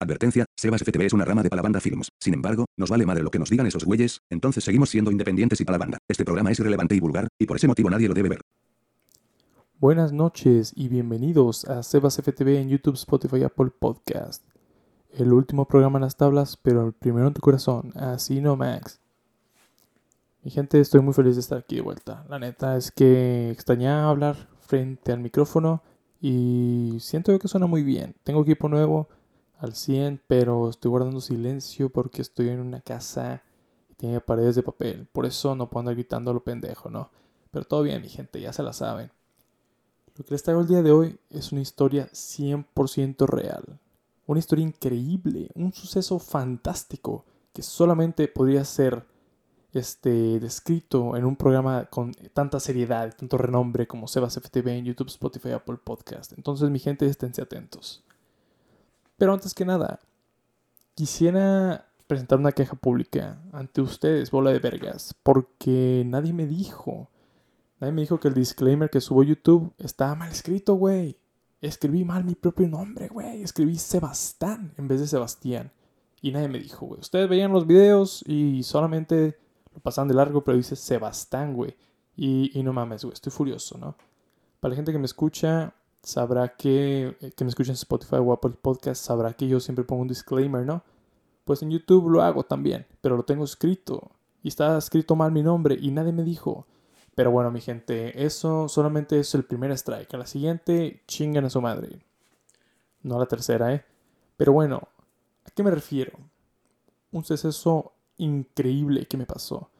Advertencia, Sebas FTV es una rama de Palabanda Films. Sin embargo, nos vale madre lo que nos digan esos güeyes, entonces seguimos siendo independientes y Palabanda. Este programa es irrelevante y vulgar, y por ese motivo nadie lo debe ver. Buenas noches y bienvenidos a Sebas FTV en YouTube, Spotify, Apple Podcast. El último programa en las tablas, pero el primero en tu corazón, así no Max. Mi gente, estoy muy feliz de estar aquí de vuelta. La neta es que extrañaba hablar frente al micrófono y siento que suena muy bien. Tengo equipo nuevo al 100, pero estoy guardando silencio porque estoy en una casa y tiene paredes de papel. Por eso no puedo andar gritando lo pendejo, ¿no? Pero todo bien, mi gente, ya se la saben. Lo que les traigo el día de hoy es una historia 100% real. Una historia increíble, un suceso fantástico que solamente podría ser este, descrito en un programa con tanta seriedad, tanto renombre como Sebas FTV en YouTube, Spotify, Apple Podcast. Entonces, mi gente, esténse atentos. Pero antes que nada, quisiera presentar una queja pública ante ustedes, bola de vergas, porque nadie me dijo, nadie me dijo que el disclaimer que subo a YouTube estaba mal escrito, güey. Escribí mal mi propio nombre, güey. Escribí Sebastián en vez de Sebastián. Y nadie me dijo, güey. Ustedes veían los videos y solamente lo pasaban de largo, pero dice Sebastián, güey. Y, y no mames, güey. Estoy furioso, ¿no? Para la gente que me escucha, sabrá que, eh, que me escucha Spotify o Apple Podcast, sabrá que yo siempre pongo un disclaimer, ¿no? Pues en YouTube lo hago también, pero lo tengo escrito. Y está escrito mal mi nombre y nadie me dijo. Pero bueno, mi gente, eso solamente es el primer strike. A la siguiente, chingan a su madre. No a la tercera, ¿eh? Pero bueno, ¿a qué me refiero? Un suceso increíble que me pasó.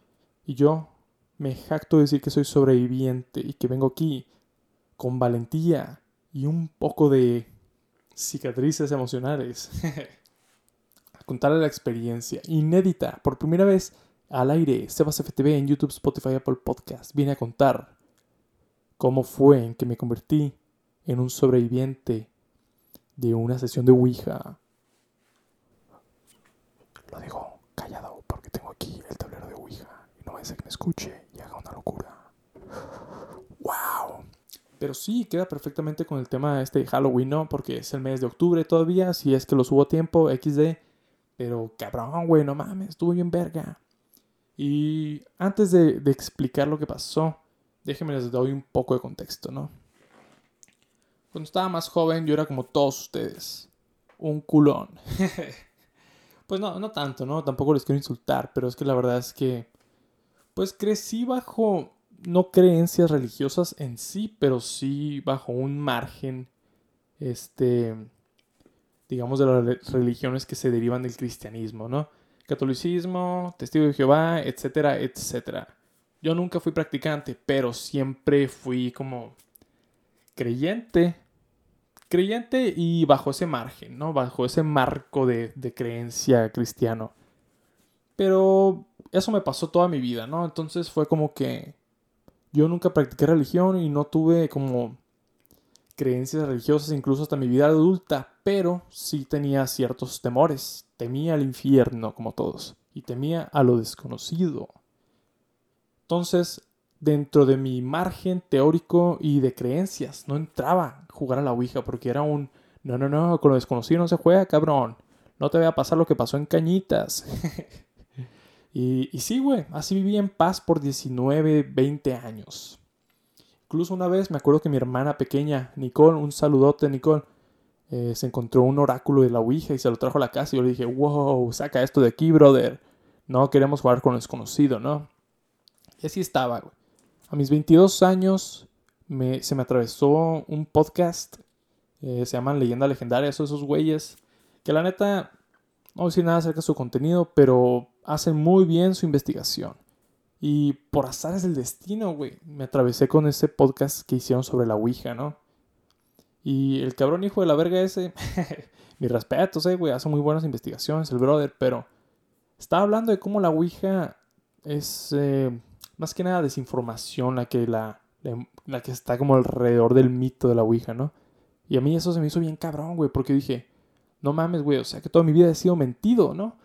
Y yo me jacto de decir que soy sobreviviente y que vengo aquí con valentía y un poco de cicatrices emocionales. a contarle la experiencia inédita, por primera vez al aire, Sebas FTV en YouTube, Spotify, Apple Podcast. Viene a contar cómo fue en que me convertí en un sobreviviente de una sesión de Ouija. Lo digo callado porque tengo aquí el tablero de Ouija y no va a ser que me escuche y haga una locura. ¡Wow! Pero sí, queda perfectamente con el tema este de Halloween, ¿no? Porque es el mes de octubre todavía, si es que lo subo a tiempo, XD. Pero cabrón, güey, no mames, estuvo bien verga. Y antes de, de explicar lo que pasó, déjenme les doy un poco de contexto, ¿no? Cuando estaba más joven, yo era como todos ustedes. Un culón. pues no, no tanto, ¿no? Tampoco les quiero insultar, pero es que la verdad es que. Pues crecí bajo no creencias religiosas en sí, pero sí bajo un margen, este, digamos, de las religiones que se derivan del cristianismo, ¿no? Catolicismo, testigo de Jehová, etcétera, etcétera. Yo nunca fui practicante, pero siempre fui como creyente, creyente y bajo ese margen, ¿no? Bajo ese marco de, de creencia cristiano. Pero eso me pasó toda mi vida, ¿no? Entonces fue como que yo nunca practiqué religión y no tuve como creencias religiosas incluso hasta mi vida adulta, pero sí tenía ciertos temores. Temía al infierno como todos y temía a lo desconocido. Entonces, dentro de mi margen teórico y de creencias, no entraba a jugar a la Ouija porque era un no, no, no, con lo desconocido no se juega, cabrón. No te vaya a pasar lo que pasó en Cañitas. Y, sí, güey, así viví en paz por 19, 20 años. Incluso una vez me acuerdo que mi hermana pequeña, Nicole, un saludote, Nicole, eh, se encontró un oráculo de la Ouija y se lo trajo a la casa y yo le dije, wow, saca esto de aquí, brother. No queremos jugar con lo desconocido, ¿no? Y así estaba, güey. A mis 22 años me, se me atravesó un podcast, eh, se llaman Leyenda Legendaria, esos, esos güeyes, que la neta, no voy a decir nada acerca de su contenido, pero hacen muy bien su investigación. Y por azares del destino, güey, me atravesé con ese podcast que hicieron sobre la Ouija, ¿no? Y el cabrón hijo de la verga ese, mi respeto, eh, güey, hace muy buenas investigaciones, el brother, pero estaba hablando de cómo la Ouija es eh, más que nada desinformación la que, la, la que está como alrededor del mito de la Ouija, ¿no? Y a mí eso se me hizo bien cabrón, güey, porque dije, no mames, güey, o sea que toda mi vida he sido mentido, ¿no?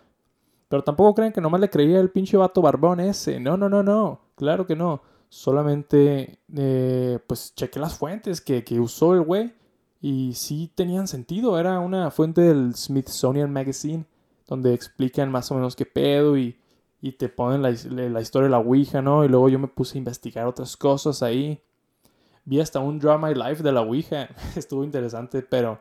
Pero tampoco creen que nomás le creía el pinche vato barbón ese. No, no, no, no. Claro que no. Solamente, eh, pues, chequé las fuentes que, usó el güey. Y sí tenían sentido. Era una fuente del Smithsonian Magazine donde explican más o menos qué pedo y, y te ponen la, la, historia de la Ouija, ¿no? Y luego yo me puse a investigar otras cosas ahí. Vi hasta un Drama My Life de la Ouija. Estuvo interesante, pero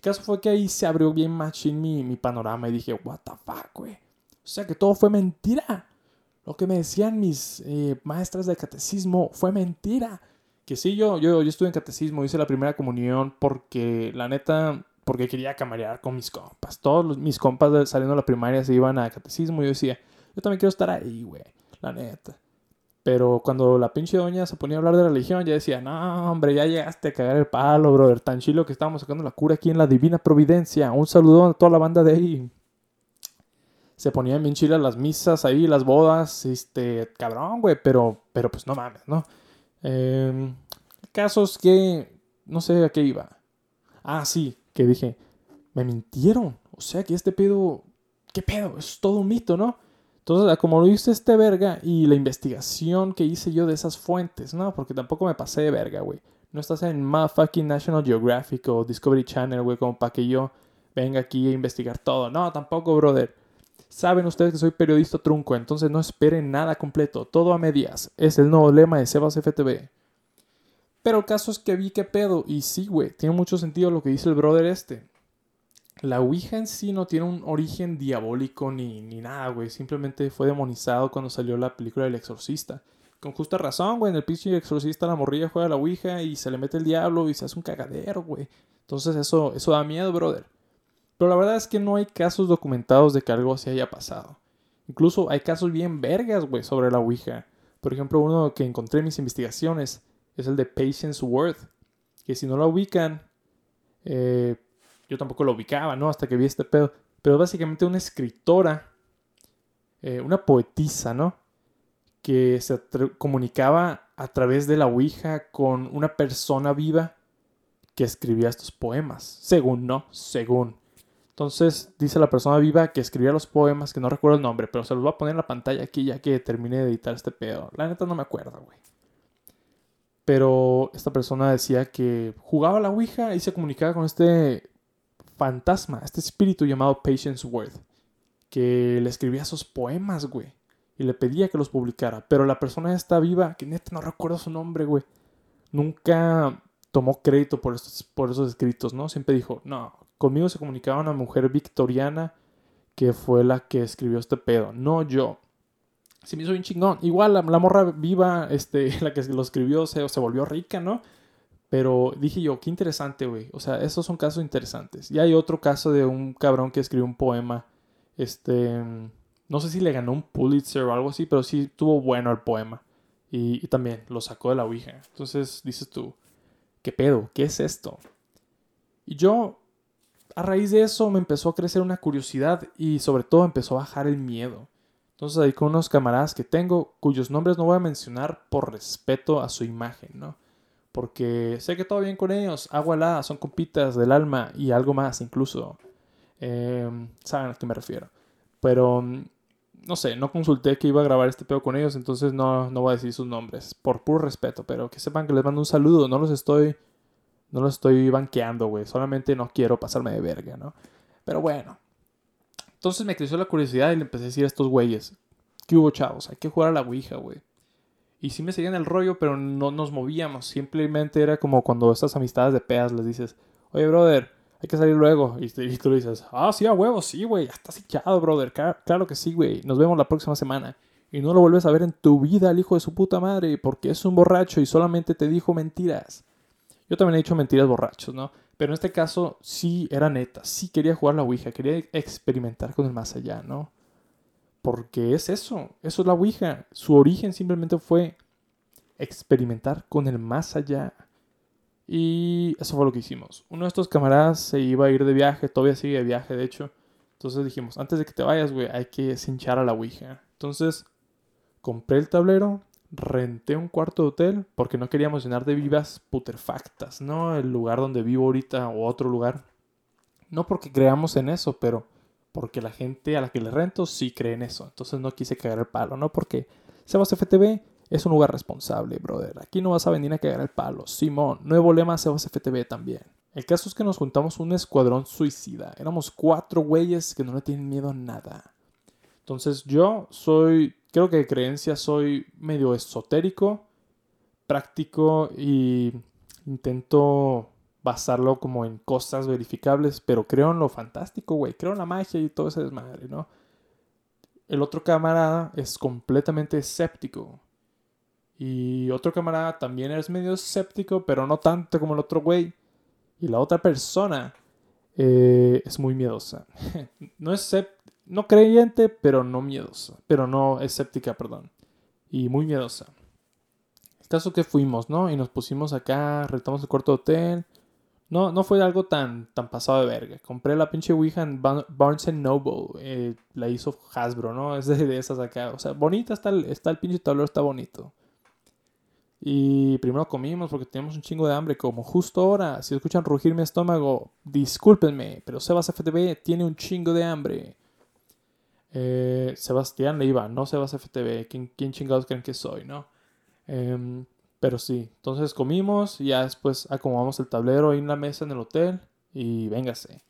el caso fue que ahí se abrió bien machín mi, mi panorama y dije, what the fuck, güey. O sea que todo fue mentira. Lo que me decían mis eh, maestras de catecismo fue mentira. Que sí, yo, yo, yo estuve en catecismo, hice la primera comunión porque, la neta, porque quería camarear con mis compas. Todos mis compas saliendo de la primaria se iban a catecismo y yo decía, yo también quiero estar ahí, güey, la neta. Pero cuando la pinche doña se ponía a hablar de religión, ya decía, no, hombre, ya llegaste a cagar el palo, brother. Tan chilo que estábamos sacando la cura aquí en la Divina Providencia. Un saludo a toda la banda de ahí. Se ponían bien chilas las misas ahí, las bodas, este, cabrón, güey, pero, pero pues no mames, ¿no? Eh, casos que, no sé a qué iba. Ah, sí, que dije, me mintieron. O sea que este pedo, ¿qué pedo? Es todo un mito, ¿no? Entonces, como lo hice este verga y la investigación que hice yo de esas fuentes, ¿no? Porque tampoco me pasé de verga, güey. No estás en fucking National Geographic o Discovery Channel, güey, como para que yo venga aquí a investigar todo. No, tampoco, brother. Saben ustedes que soy periodista trunco, entonces no esperen nada completo, todo a medias. Es el nuevo lema de Sebas FTV. Pero el caso es que vi que pedo, y sí, güey, tiene mucho sentido lo que dice el brother este. La Ouija en sí no tiene un origen diabólico ni, ni nada, güey. Simplemente fue demonizado cuando salió la película del exorcista. Con justa razón, güey. En el pinche exorcista la morrilla juega la Ouija y se le mete el diablo y se hace un cagadero, güey. Entonces eso, eso da miedo, brother. Pero la verdad es que no hay casos documentados de que algo se haya pasado. Incluso hay casos bien vergas, güey, sobre la Ouija. Por ejemplo, uno que encontré en mis investigaciones es el de Patience Worth. Que si no lo ubican, eh, yo tampoco lo ubicaba, ¿no? Hasta que vi este pedo. Pero básicamente una escritora, eh, una poetisa, ¿no? Que se comunicaba a través de la Ouija con una persona viva que escribía estos poemas. Según, ¿no? Según. Entonces dice la persona viva que escribía los poemas, que no recuerdo el nombre, pero se los voy a poner en la pantalla aquí ya que termine de editar este pedo. La neta no me acuerdo, güey. Pero esta persona decía que jugaba la Ouija y se comunicaba con este fantasma, este espíritu llamado Patience Worth, que le escribía esos poemas, güey, y le pedía que los publicara. Pero la persona está viva, que neta no recuerdo su nombre, güey, nunca tomó crédito por, estos, por esos escritos, ¿no? Siempre dijo, no, conmigo se comunicaba una mujer victoriana que fue la que escribió este pedo, no yo. Se me hizo bien chingón. Igual la, morra viva, este, la que lo escribió, se, se volvió rica, ¿no? Pero dije yo, qué interesante, güey. O sea, esos son casos interesantes. Y hay otro caso de un cabrón que escribió un poema. Este. No sé si le ganó un Pulitzer o algo así, pero sí tuvo bueno el poema. Y, también lo sacó de la Ouija. Entonces dices tú, ¿qué pedo? ¿Qué es esto? Y yo, a raíz de eso, me empezó a crecer una curiosidad y sobre todo empezó a bajar el miedo. Entonces ahí con unos camaradas que tengo, cuyos nombres no voy a mencionar por respeto a su imagen, ¿no? Porque sé que todo bien con ellos, agua son compitas del alma y algo más incluso. Em, saben a qué me refiero. Pero, mm, no sé, no consulté que iba a grabar este pedo con ellos, entonces no, no voy a decir sus nombres, por puro respeto, pero que sepan que les mando un saludo, no los estoy, no los estoy banqueando, güey, solamente no quiero pasarme de verga, ¿no? Pero bueno. Entonces me creció la curiosidad y le empecé a decir a estos güeyes, ¿qué hubo chavos? Hay que jugar a la Ouija, güey. Y sí me seguían el rollo, pero no nos movíamos. Simplemente era como cuando estas amistades de peas les dices, oye, brother, hay que salir luego. Y, tú le dices, ah, sí, a huevo, sí, güey, ya estás hinchado, brother. Claro, que sí, güey. Nos vemos la próxima semana. Y no lo vuelves a ver en tu vida al hijo de su puta madre, porque es un borracho y solamente te dijo mentiras. Yo también he dicho mentiras borrachos, ¿no? Pero en este caso sí era neta, sí quería jugar la Ouija, quería experimentar con el más allá, ¿no? Porque es eso, eso es la Ouija. Su origen simplemente fue experimentar con el más allá. Y eso fue lo que hicimos. Uno de estos camaradas se iba a ir de viaje, todavía sigue de viaje, de hecho. Entonces dijimos, antes de que te vayas, güey, hay que cinchar a la Ouija. Entonces, compré el tablero, renté un cuarto de hotel, porque no queríamos llenar de vivas puterfactas, ¿no? El lugar donde vivo ahorita o otro lugar. No porque creamos en eso, pero porque la gente a la que le rento sí cree en eso. Entonces no quise cagar el palo, ¿no? Porque Sebas FTV es un lugar responsable, brother. Aquí no vas a venir a cagar el palo. Simón, nuevo lema Sebas FTV también. El caso es que nos juntamos un escuadrón suicida. Éramos cuatro güeyes que no le tienen miedo a nada. Entonces yo soy, creo que de creencia soy medio esotérico, práctico y intento basarlo como en cosas verificables, pero creo en lo fantástico, güey. Creo en la magia y todo ese desmadre, ¿no? El otro camarada es completamente escéptico. Y otro camarada también es medio escéptico, pero no tanto como el otro güey. Y la otra persona eh, es muy miedosa. no es no creyente, pero no miedosa. Pero no escéptica, perdón. Y muy miedosa. El caso que fuimos, ¿no? Y nos pusimos acá, rentamos el cuarto hotel. No, no fue algo tan, tan pasado de verga. Compré la pinche Ouija en Barnes Noble. Eh, la hizo Hasbro, ¿no? Es de, esas acá. O sea, bonita está el, está el pinche tablero, está bonito. Y primero comimos porque teníamos un chingo de hambre, como justo ahora. Si escuchan rugir mi estómago, discúlpenme, pero Sebas FTV tiene un chingo de hambre. Eh, Sebastián Leiva, no Sebas FTV. ¿Quién, ¿Quién, chingados creen que soy, no? Em, pero sí, entonces comimos y ya después acomodamos el tablero ahí en la mesa en el hotel y véngase.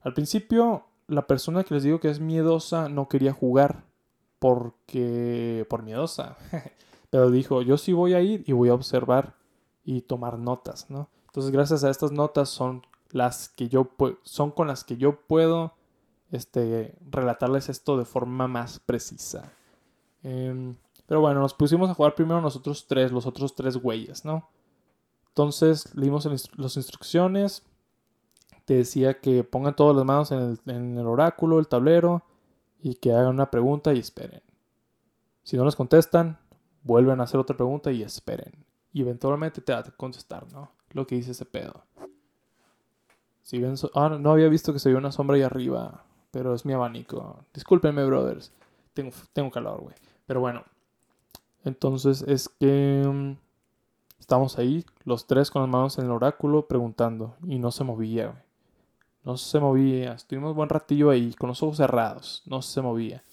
Al principio, la persona que les digo que es miedosa no quería jugar porque. por miedosa. Pero dijo, yo sí voy a ir y voy a observar y tomar notas, ¿no? Entonces, gracias a estas notas son las que yo son con las que yo puedo este, relatarles esto de forma más precisa. Em, pero bueno, nos pusimos a jugar primero nosotros tres, los otros tres güeyes, ¿no? Entonces leímos las instrucciones. Te decía que pongan todas las manos en el, en el oráculo, el tablero, y que hagan una pregunta y esperen. Si no les contestan, vuelven a hacer otra pregunta y esperen. Y eventualmente te va a contestar, ¿no? Lo que dice ese pedo. Si ven ah, no había visto que se vio una sombra ahí arriba, pero es mi abanico. Discúlpenme, brothers. Tengo, tengo calor, güey. Pero bueno. Entonces es que mm, estamos ahí, los tres con las manos en el oráculo, preguntando. Y no se movía, güey. No se movía. Estuvimos buen ratillo ahí, con los ojos cerrados. No se movía.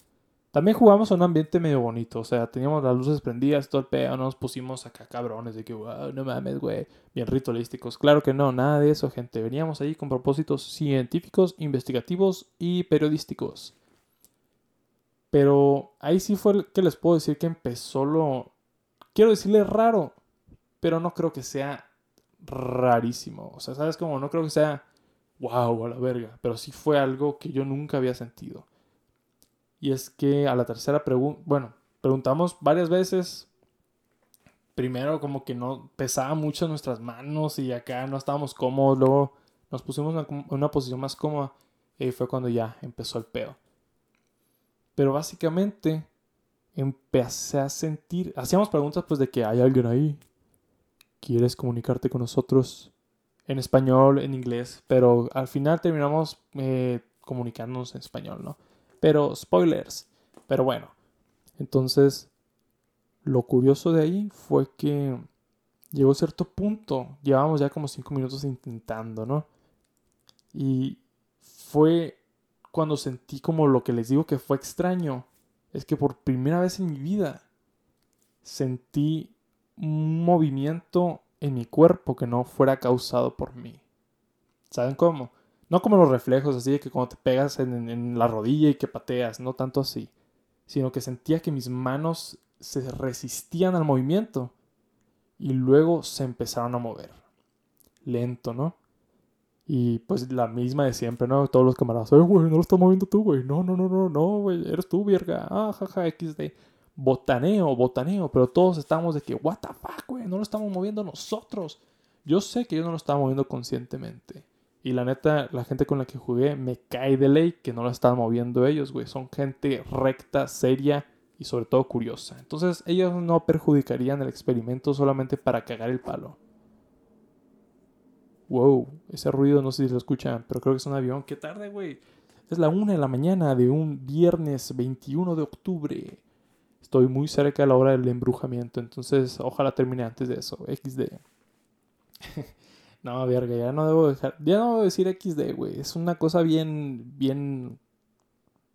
También jugamos en un ambiente medio bonito, o sea, teníamos las luces prendidas, todo el pedo, nos pusimos acá cabrones de que, wow, no mames, güey, bien ritualísticos. Claro que no, nada de eso, gente. Veníamos ahí con propósitos científicos, investigativos y periodísticos. Pero ahí sí fue que les puedo decir que empezó lo... Quiero decirle raro, pero no creo que sea rarísimo. O sea, ¿sabes cómo? No creo que sea, wow, a la verga, pero sí fue algo que yo nunca había sentido. Y es que a la tercera pregunta, bueno, preguntamos varias veces. Primero como que no pesaba mucho nuestras manos y acá no estábamos cómodos. Luego nos pusimos en una, posición más cómoda y fue cuando ya empezó el pedo. Pero básicamente empecé a sentir, hacíamos preguntas pues de que hay alguien ahí. ¿Quieres comunicarte con nosotros? En español, en inglés, pero al final terminamos eh, comunicándonos en español, ¿no? Pero spoilers. Pero bueno. Entonces, lo curioso de ahí fue que llegó a cierto punto. Llevábamos ya como cinco minutos intentando, ¿no? Y fue cuando sentí como lo que les digo que fue extraño. Es que por primera vez en mi vida sentí un movimiento en mi cuerpo que no fuera causado por mí. ¿Saben cómo? No como los reflejos, así de que cuando te pegas en, la rodilla y que pateas, no tanto así. Sino que sentía que mis manos se resistían al movimiento y luego se empezaron a mover. Lento, ¿no? Y pues la misma de siempre, ¿no? Todos los camaradas, güey, no lo estás moviendo tú, güey. No, no, no, no, no, güey, eres tú, vierga. Ah, jaja, XD. Botaneo, botaneo, pero todos estábamos de que, what the fuck, güey, no lo estamos moviendo nosotros. Yo sé que yo no lo estaba moviendo conscientemente. Y la neta, la gente con la que jugué me cae de ley que no la están moviendo ellos, güey. Son gente recta, seria y sobre todo curiosa. Entonces ellos no perjudicarían el experimento solamente para cagar el palo. Wow, ese ruido no sé si lo escuchan, pero creo que es un avión. ¡Qué tarde, güey! Es la una de la mañana de un viernes 21 de octubre. Estoy muy cerca de la hora del embrujamiento, entonces ojalá termine antes de eso. XD. No, verga, ya no debo dejar. Ya no debo decir XD, güey. Es una cosa bien, bien.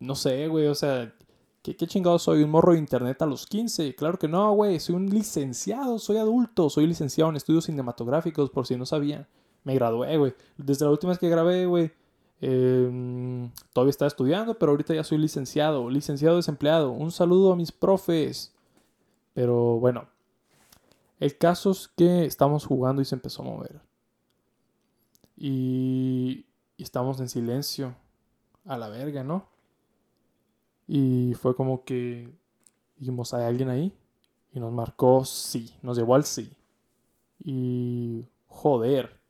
No sé, güey. O sea, ¿qué, ¿qué chingado soy? ¿Un morro de internet a los 15? Claro que no, güey. Soy un licenciado, soy adulto. Soy licenciado en estudios cinematográficos, por si no sabían. Me gradué, güey. Desde la última vez que grabé, güey, eh, todavía estaba estudiando, pero ahorita ya soy licenciado, licenciado desempleado. Un saludo a mis profes. Pero bueno, el caso es que estamos jugando y se empezó a mover. Y, y estamos en silencio. A la verga, ¿no? Y fue como que dijimos, ¿hay alguien ahí? Y nos marcó sí, nos llevó al sí. Y joder.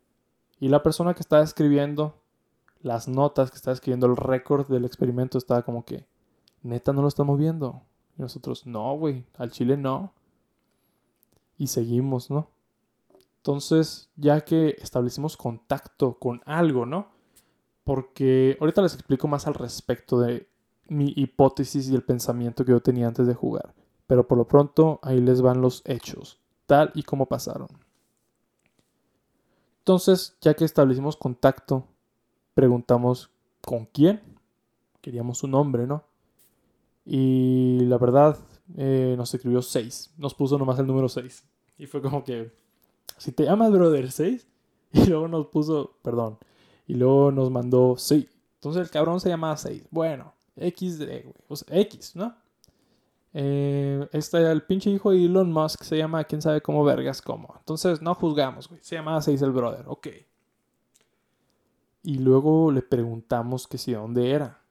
Y la persona que estaba escribiendo las notas, que estaba escribiendo el récord del experimento, estaba como que, neta, no lo estamos viendo. Y nosotros, no, güey, al chile no. Y seguimos, ¿no? Entonces, ya que establecimos contacto con algo, ¿no? Porque ahorita les explico más al respecto de mi hipótesis y el pensamiento que yo tenía antes de jugar. Pero por lo pronto, ahí les van los hechos, tal y como pasaron. Entonces, ya que establecimos contacto, preguntamos con quién. Queríamos su nombre, ¿no? Y la verdad, eh, nos escribió 6. Nos puso nomás el número 6. Y fue como que, si te llamas Brother 6. Y luego nos puso, perdón. Y luego nos mandó sí. Entonces el cabrón se llamaba 6. Bueno, X, güey. O X, ¿no? Eh, este, el pinche hijo de Elon Musk se llama quién sabe cómo vergas cómo. Entonces no juzgamos, güey. Se llamaba 6 el brother, ok. Y luego le preguntamos que si de dónde era.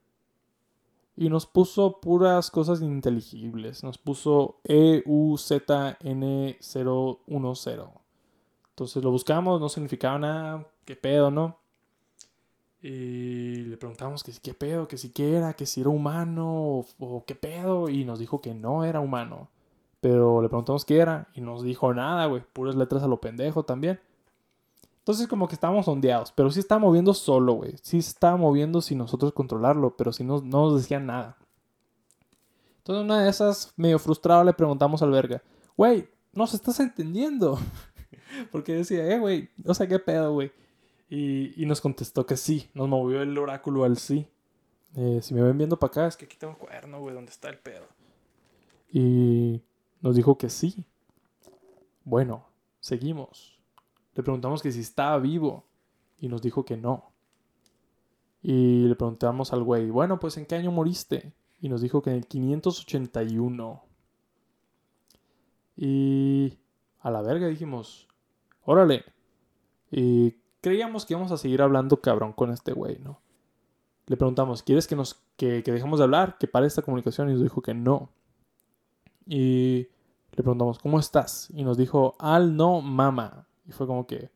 Y nos puso puras cosas ininteligibles. Nos puso EUZN010. Entonces lo buscamos, no significaba nada. ¿Qué pedo, no? Y le preguntamos que si qué pedo, que si era, que si era humano o, qué pedo. Y nos dijo que no era humano. Pero le preguntamos qué era y nos dijo nada, güey. Puras letras a lo pendejo también. Entonces como que estábamos ondeados. Pero sí estaba moviendo solo, güey. Sí estaba moviendo sin nosotros controlarlo. Pero sí no, no nos decía nada. Entonces una de esas, medio frustrado, le preguntamos al verga. Güey, ¿nos estás entendiendo? Porque decía, eh, güey, o sea, qué pedo, güey. Y, y, nos contestó que sí, nos movió el oráculo al sí. Eh, si me ven viendo para acá, es que aquí tengo un cuaderno, güey, donde está el pedo. Y nos dijo que sí. Bueno, seguimos. Le preguntamos que si estaba vivo y nos dijo que no. Y le preguntamos al güey, bueno, pues ¿en qué año moriste? Y nos dijo que en el 581. Y a la verga dijimos, órale. Y creíamos que íbamos a seguir hablando cabrón con este güey, ¿no? Le preguntamos, ¿quieres que nos que, que dejemos de hablar? Que pare esta comunicación y nos dijo que no. Y le preguntamos, ¿cómo estás? Y nos dijo, al no mama. Y fue como que,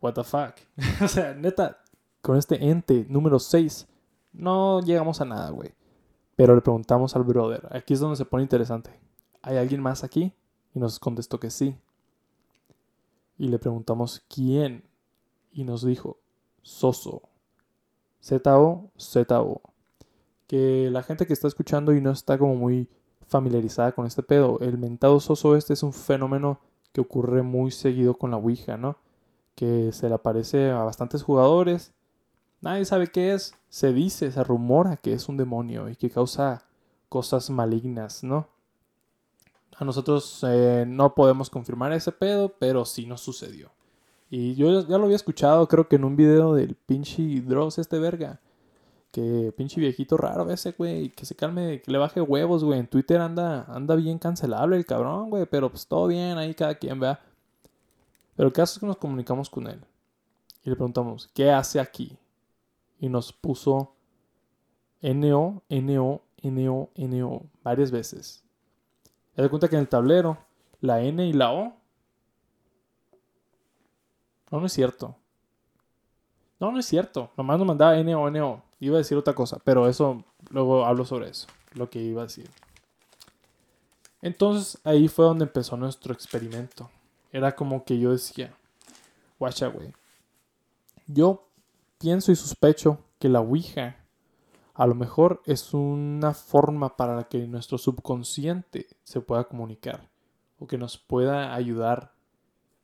what the fuck. o sea, neta, con este ente número 6 no llegamos a nada, güey. Pero le preguntamos al brother, aquí es donde se pone interesante. ¿Hay alguien más aquí? Y nos contestó que sí. Y le preguntamos quién y nos dijo Soso. Z-O, Z-O. Que la gente que está escuchando y no está como muy familiarizada con este pedo, el mentado Soso este es un fenómeno que ocurre muy seguido con la Ouija, ¿no? Que se le aparece a bastantes jugadores. Nadie sabe qué es. Se dice, se rumora que es un demonio y que causa cosas malignas, ¿no? A nosotros eh, no podemos confirmar ese pedo, pero sí nos sucedió. Y yo ya lo había escuchado, creo que en un video del pinche Dross este verga. Que pinche viejito raro ese, güey. Que se calme, que le baje huevos, güey. En Twitter anda, anda bien cancelable el cabrón, güey. Pero pues todo bien, ahí cada quien vea. Pero el caso es que nos comunicamos con él. Y le preguntamos, ¿qué hace aquí? Y nos puso NO, NO, NO, NO varias veces. Se cuenta que en el tablero, la N y la O no, no es cierto. No, no es cierto. Nomás nos mandaba N o N O. Iba a decir otra cosa, pero eso luego hablo sobre eso, lo que iba a decir. Entonces ahí fue donde empezó nuestro experimento. Era como que yo decía, guacha, güey. Yo pienso y sospecho que la Ouija a lo mejor es una forma para que nuestro subconsciente se pueda comunicar o que nos pueda ayudar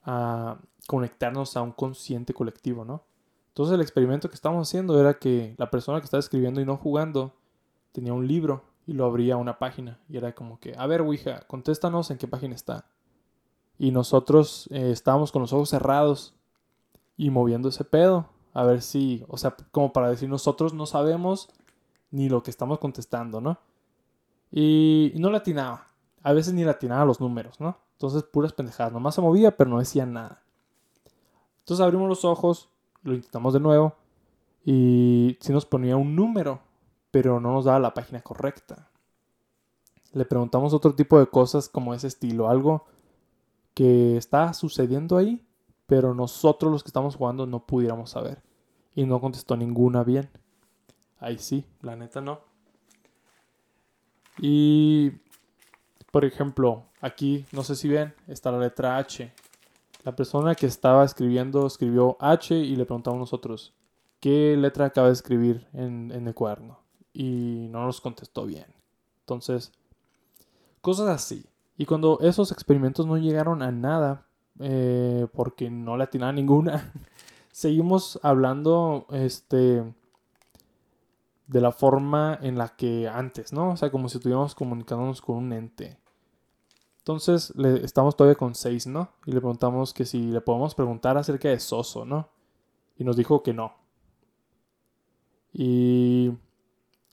a conectarnos a un consciente colectivo, ¿no? Entonces el experimento que estábamos haciendo era que la persona que estaba escribiendo y no jugando tenía un libro y lo abría a una página y era como que, a ver, Ouija, contéstanos en qué página está. Y nosotros eh, estábamos con los ojos cerrados y moviendo ese pedo. A ver si, o sea, como para decir nosotros no sabemos ni lo que estamos contestando, ¿no? Y, no le atinaba. A veces ni le atinaba los números, ¿no? Entonces puras pendejadas. Nomás se movía, pero no decía nada. Entonces abrimos los ojos, lo intentamos de nuevo y sí nos ponía un número, pero no nos daba la página correcta. Le preguntamos otro tipo de cosas como ese estilo, algo que está sucediendo ahí, pero nosotros los que estamos jugando no pudiéramos saber. Y no contestó ninguna bien. Ahí sí, la neta no. Y, por ejemplo, aquí, no sé si ven, está la letra H. La persona que estaba escribiendo escribió H y le preguntamos nosotros, ¿qué letra acaba de escribir en, el cuaderno? Y no nos contestó bien. Entonces, cosas así. Y cuando esos experimentos no llegaron a nada, eh, porque no le atinaba ninguna, seguimos hablando este, de la forma en la que antes, ¿no? O sea, como si estuviéramos comunicándonos con un ente. Entonces, le, estamos todavía con seis, ¿no? Y le preguntamos que si le podemos preguntar acerca de Soso, ¿no? Y nos dijo que no. Y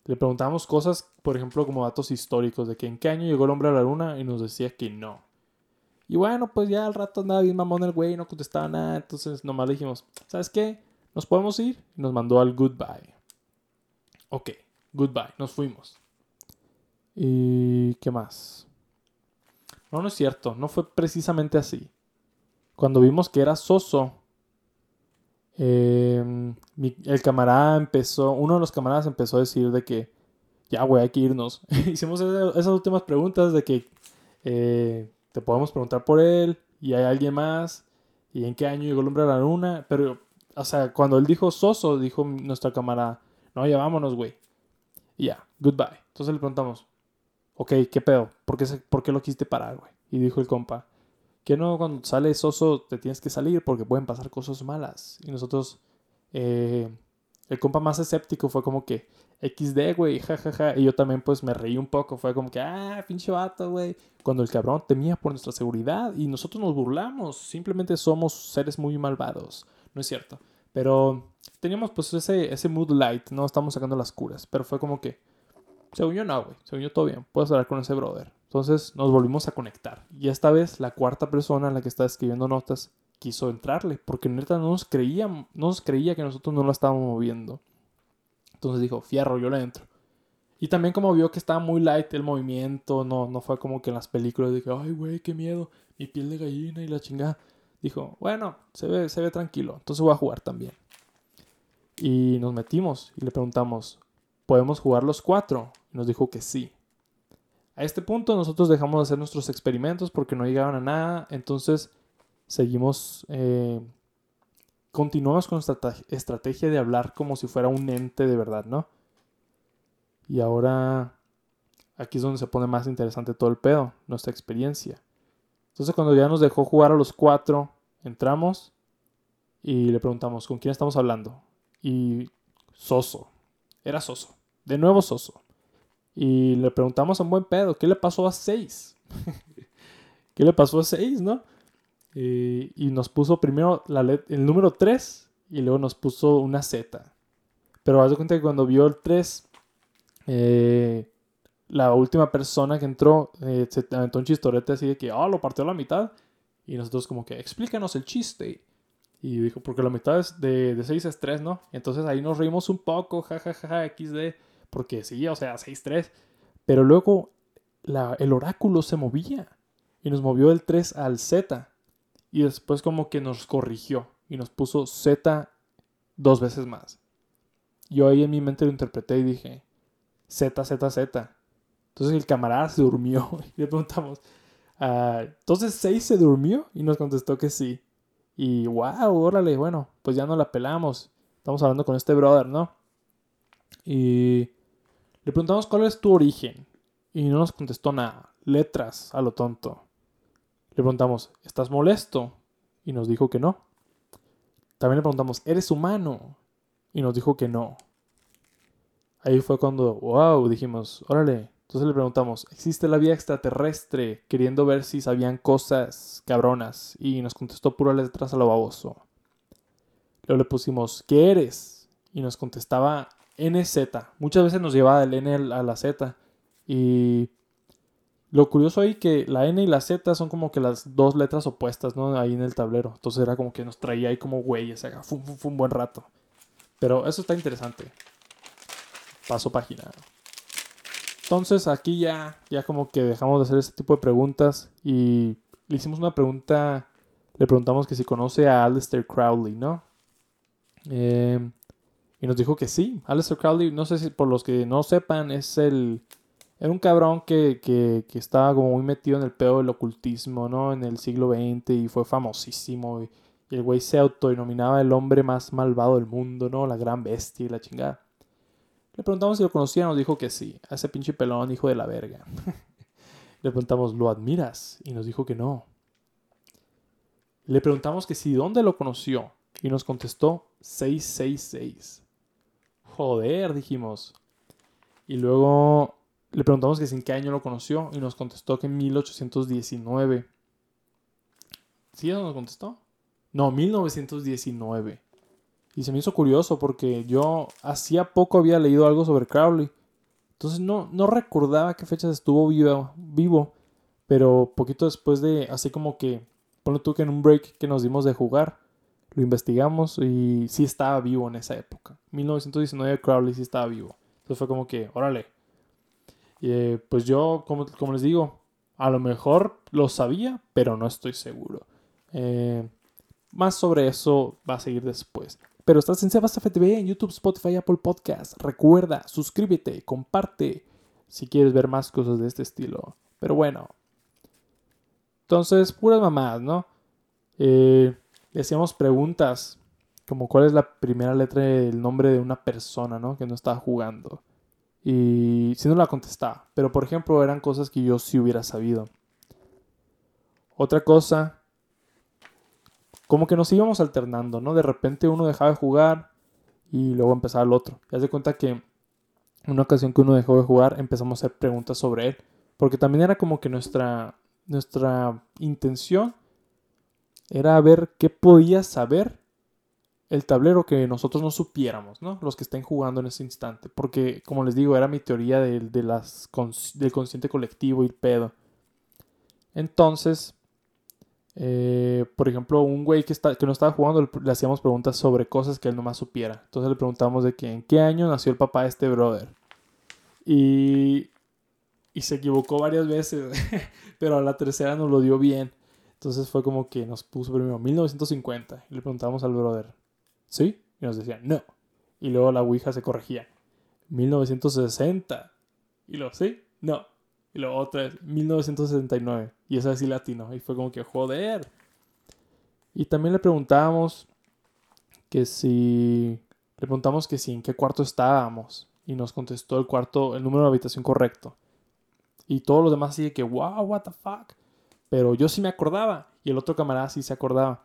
le preguntamos cosas, por ejemplo, como datos históricos, de que en qué año llegó el hombre a la luna y nos decía que no. Y bueno, pues ya al rato andaba bien mamón el güey, no contestaba nada, entonces nomás le dijimos, ¿sabes qué? ¿Nos podemos ir? Y nos mandó al goodbye. Ok, goodbye, nos fuimos. ¿Y qué más? No, no es cierto, no fue precisamente así. Cuando vimos que era soso, em, el camarada empezó, uno de los camaradas empezó a decir de que, ya, güey, hay que irnos. Hicimos esas últimas preguntas de que eh, te podemos preguntar por él y hay alguien más y en qué año llegó el hombre a la luna. Pero, o sea, cuando él dijo soso, dijo nuestra camarada, no, ya vámonos, güey. Ya, goodbye. Entonces le preguntamos, ok, ¿qué pedo? ¿Por qué, ¿Por qué lo quisiste parar, güey? Y dijo el compa, que no cuando sales soso te tienes que salir porque pueden pasar cosas malas. Y nosotros, eh, el compa más escéptico fue como que, XD, güey, jajaja. Y yo también pues me reí un poco. Fue como que, ah, pinche vato, güey. Cuando el cabrón temía por nuestra seguridad y nosotros nos burlamos. Simplemente somos seres muy malvados. No es cierto. Pero teníamos pues ese, ese mood light, ¿no? Estamos sacando las curas. Pero fue como que, según yo no, güey. Según yo todo bien. Puedes hablar con ese brother. Entonces nos volvimos a conectar. Y esta vez la cuarta persona en la que estaba escribiendo notas quiso entrarle. Porque neta no nos creía, no nos creía que nosotros no la estábamos moviendo. Entonces dijo, fierro, yo le entro. Y también como vio que estaba muy light el movimiento, no, no fue como que en las películas dije, ay, güey, qué miedo, mi piel de gallina y la chingada. Dijo, bueno, se ve, se ve tranquilo, entonces voy a jugar también. Y nos metimos y le preguntamos, ¿podemos jugar los cuatro? Nos dijo que sí. A este punto nosotros dejamos de hacer nuestros experimentos porque no llegaron a nada, entonces seguimos eh, continuamos con nuestra estrategia de hablar como si fuera un ente de verdad, ¿no? Y ahora aquí es donde se pone más interesante todo el pedo, nuestra experiencia. Entonces cuando ya nos dejó jugar a los cuatro, entramos y le preguntamos, ¿con quién estamos hablando? Y Soso, era Soso, de nuevo Soso. Y le preguntamos a un buen pedo, ¿qué le pasó a seis? ¿Qué le pasó a seis, no? Y nos puso primero la el número 3 y luego nos puso una Z. Pero haz de cuenta que cuando vio el 3, eh, la última persona que entró eh, se aventó un chistorete así de que, oh, lo partió a la mitad. Y nosotros como que, explícanos el chiste. Y dijo, porque la mitad es de, de 6 es 3, ¿no? Entonces ahí nos reímos un poco, jajaja, ja, ja, XD. Porque sí, o sea, 6-3. Pero luego el oráculo se movía. Y nos movió el 3 al Z. Y después como que nos corrigió y nos puso Z dos veces más. Yo ahí en mi mente lo interpreté y dije, Z, Z, Z. Entonces el camarada se durmió y le preguntamos, ah, entonces 6 se durmió y nos contestó que sí. Y wow, órale, bueno, pues ya no la pelamos. Estamos hablando con este brother, ¿no? Y le preguntamos cuál es tu origen. Y no nos contestó nada. Letras a lo tonto. Le preguntamos, ¿estás molesto? Y nos dijo que no. También le preguntamos, ¿eres humano? Y nos dijo que no. Ahí fue cuando, wow, dijimos, órale. Entonces le preguntamos, ¿existe la vida extraterrestre? Queriendo ver si sabían cosas cabronas. Y nos contestó puras letras a lo baboso. Luego le pusimos, ¿qué eres? Y nos contestaba NZ. Muchas veces nos llevaba del N a la Z. Y lo curioso ahí que la N y la Z son como que las dos letras opuestas, ¿no? Ahí en el tablero. Entonces era como que nos traía ahí como güeyes, fue, fue un buen rato. Pero eso está interesante. Paso página. Entonces aquí ya, ya como que dejamos de hacer ese tipo de preguntas y le hicimos una pregunta, le preguntamos que si conoce a Alistair Crowley, ¿no? Em, y nos dijo que sí. Alistair Crowley, no sé si por los que no sepan, es el era un cabrón que, que, que, estaba como muy metido en el pedo del ocultismo, ¿no? En el siglo XX y fue famosísimo. Y, el güey se autodenominaba el hombre más malvado del mundo, ¿no? La gran bestia y la chingada. Le preguntamos si lo conocía, nos dijo que sí. A ese pinche pelón, hijo de la verga. Le preguntamos, ¿lo admiras? Y nos dijo que no. Le preguntamos que si dónde lo conoció. Y nos contestó 666. Joder, dijimos. Y luego le preguntamos que en qué año lo conoció y nos contestó que en 1819. ¿Sí eso nos contestó? No, 1919. Y se me hizo curioso porque yo hacía poco había leído algo sobre Crowley. Entonces no, no recordaba qué fechas estuvo vivo, vivo. Pero poquito después de, así como que, ponlo tú que en un break que nos dimos de jugar, lo investigamos y sí estaba vivo en esa época. 1919 Crowley sí estaba vivo. Entonces fue como que, órale, eh, pues yo, como, les digo, a lo mejor lo sabía, pero no estoy seguro. Eh, más sobre eso va a seguir después. Pero estás en Sebas FTV en YouTube, Spotify, Apple Podcast. Recuerda, suscríbete, comparte si quieres ver más cosas de este estilo. Pero bueno. Entonces, puras mamás, ¿no? Eh, le hacíamos preguntas como cuál es la primera letra del nombre de una persona, ¿no? Que no estaba jugando. Y si no la contestaba. Pero por ejemplo eran cosas que yo sí hubiera sabido. Otra cosa, como que nos íbamos alternando, ¿no? De repente uno dejaba de jugar y luego empezaba el otro. Ya se cuenta que una ocasión que uno dejó de jugar empezamos a hacer preguntas sobre él. Porque también era como que nuestra, nuestra intención era ver qué podía saber el tablero que nosotros no supiéramos, ¿no? Los que estén jugando en ese instante. Porque, como les digo, era mi teoría del consciente colectivo y el pedo. Entonces, eh, por ejemplo, un güey que, está, que no estaba jugando le hacíamos preguntas sobre cosas que él nomás supiera. Entonces le preguntamos de que en qué año nació el papá de este brother. Y, y se equivocó varias veces, pero a la tercera nos lo dio bien. Entonces fue como que nos puso primero 1950 y le preguntamos al brother, ¿Sí? Y nos decían, no. Y luego la Ouija se corregía. 1960. Y luego, ¿sí? No. Y luego otra vez, 1969. Y esa sí latino. Y fue como que, joder. Y también le preguntábamos que si... Le preguntamos que si en qué cuarto estábamos. Y nos contestó el cuarto, el número de habitación correcto. Y todos los demás así de que, wow, what the fuck. Pero yo sí me acordaba. Y el otro camarada sí se acordaba.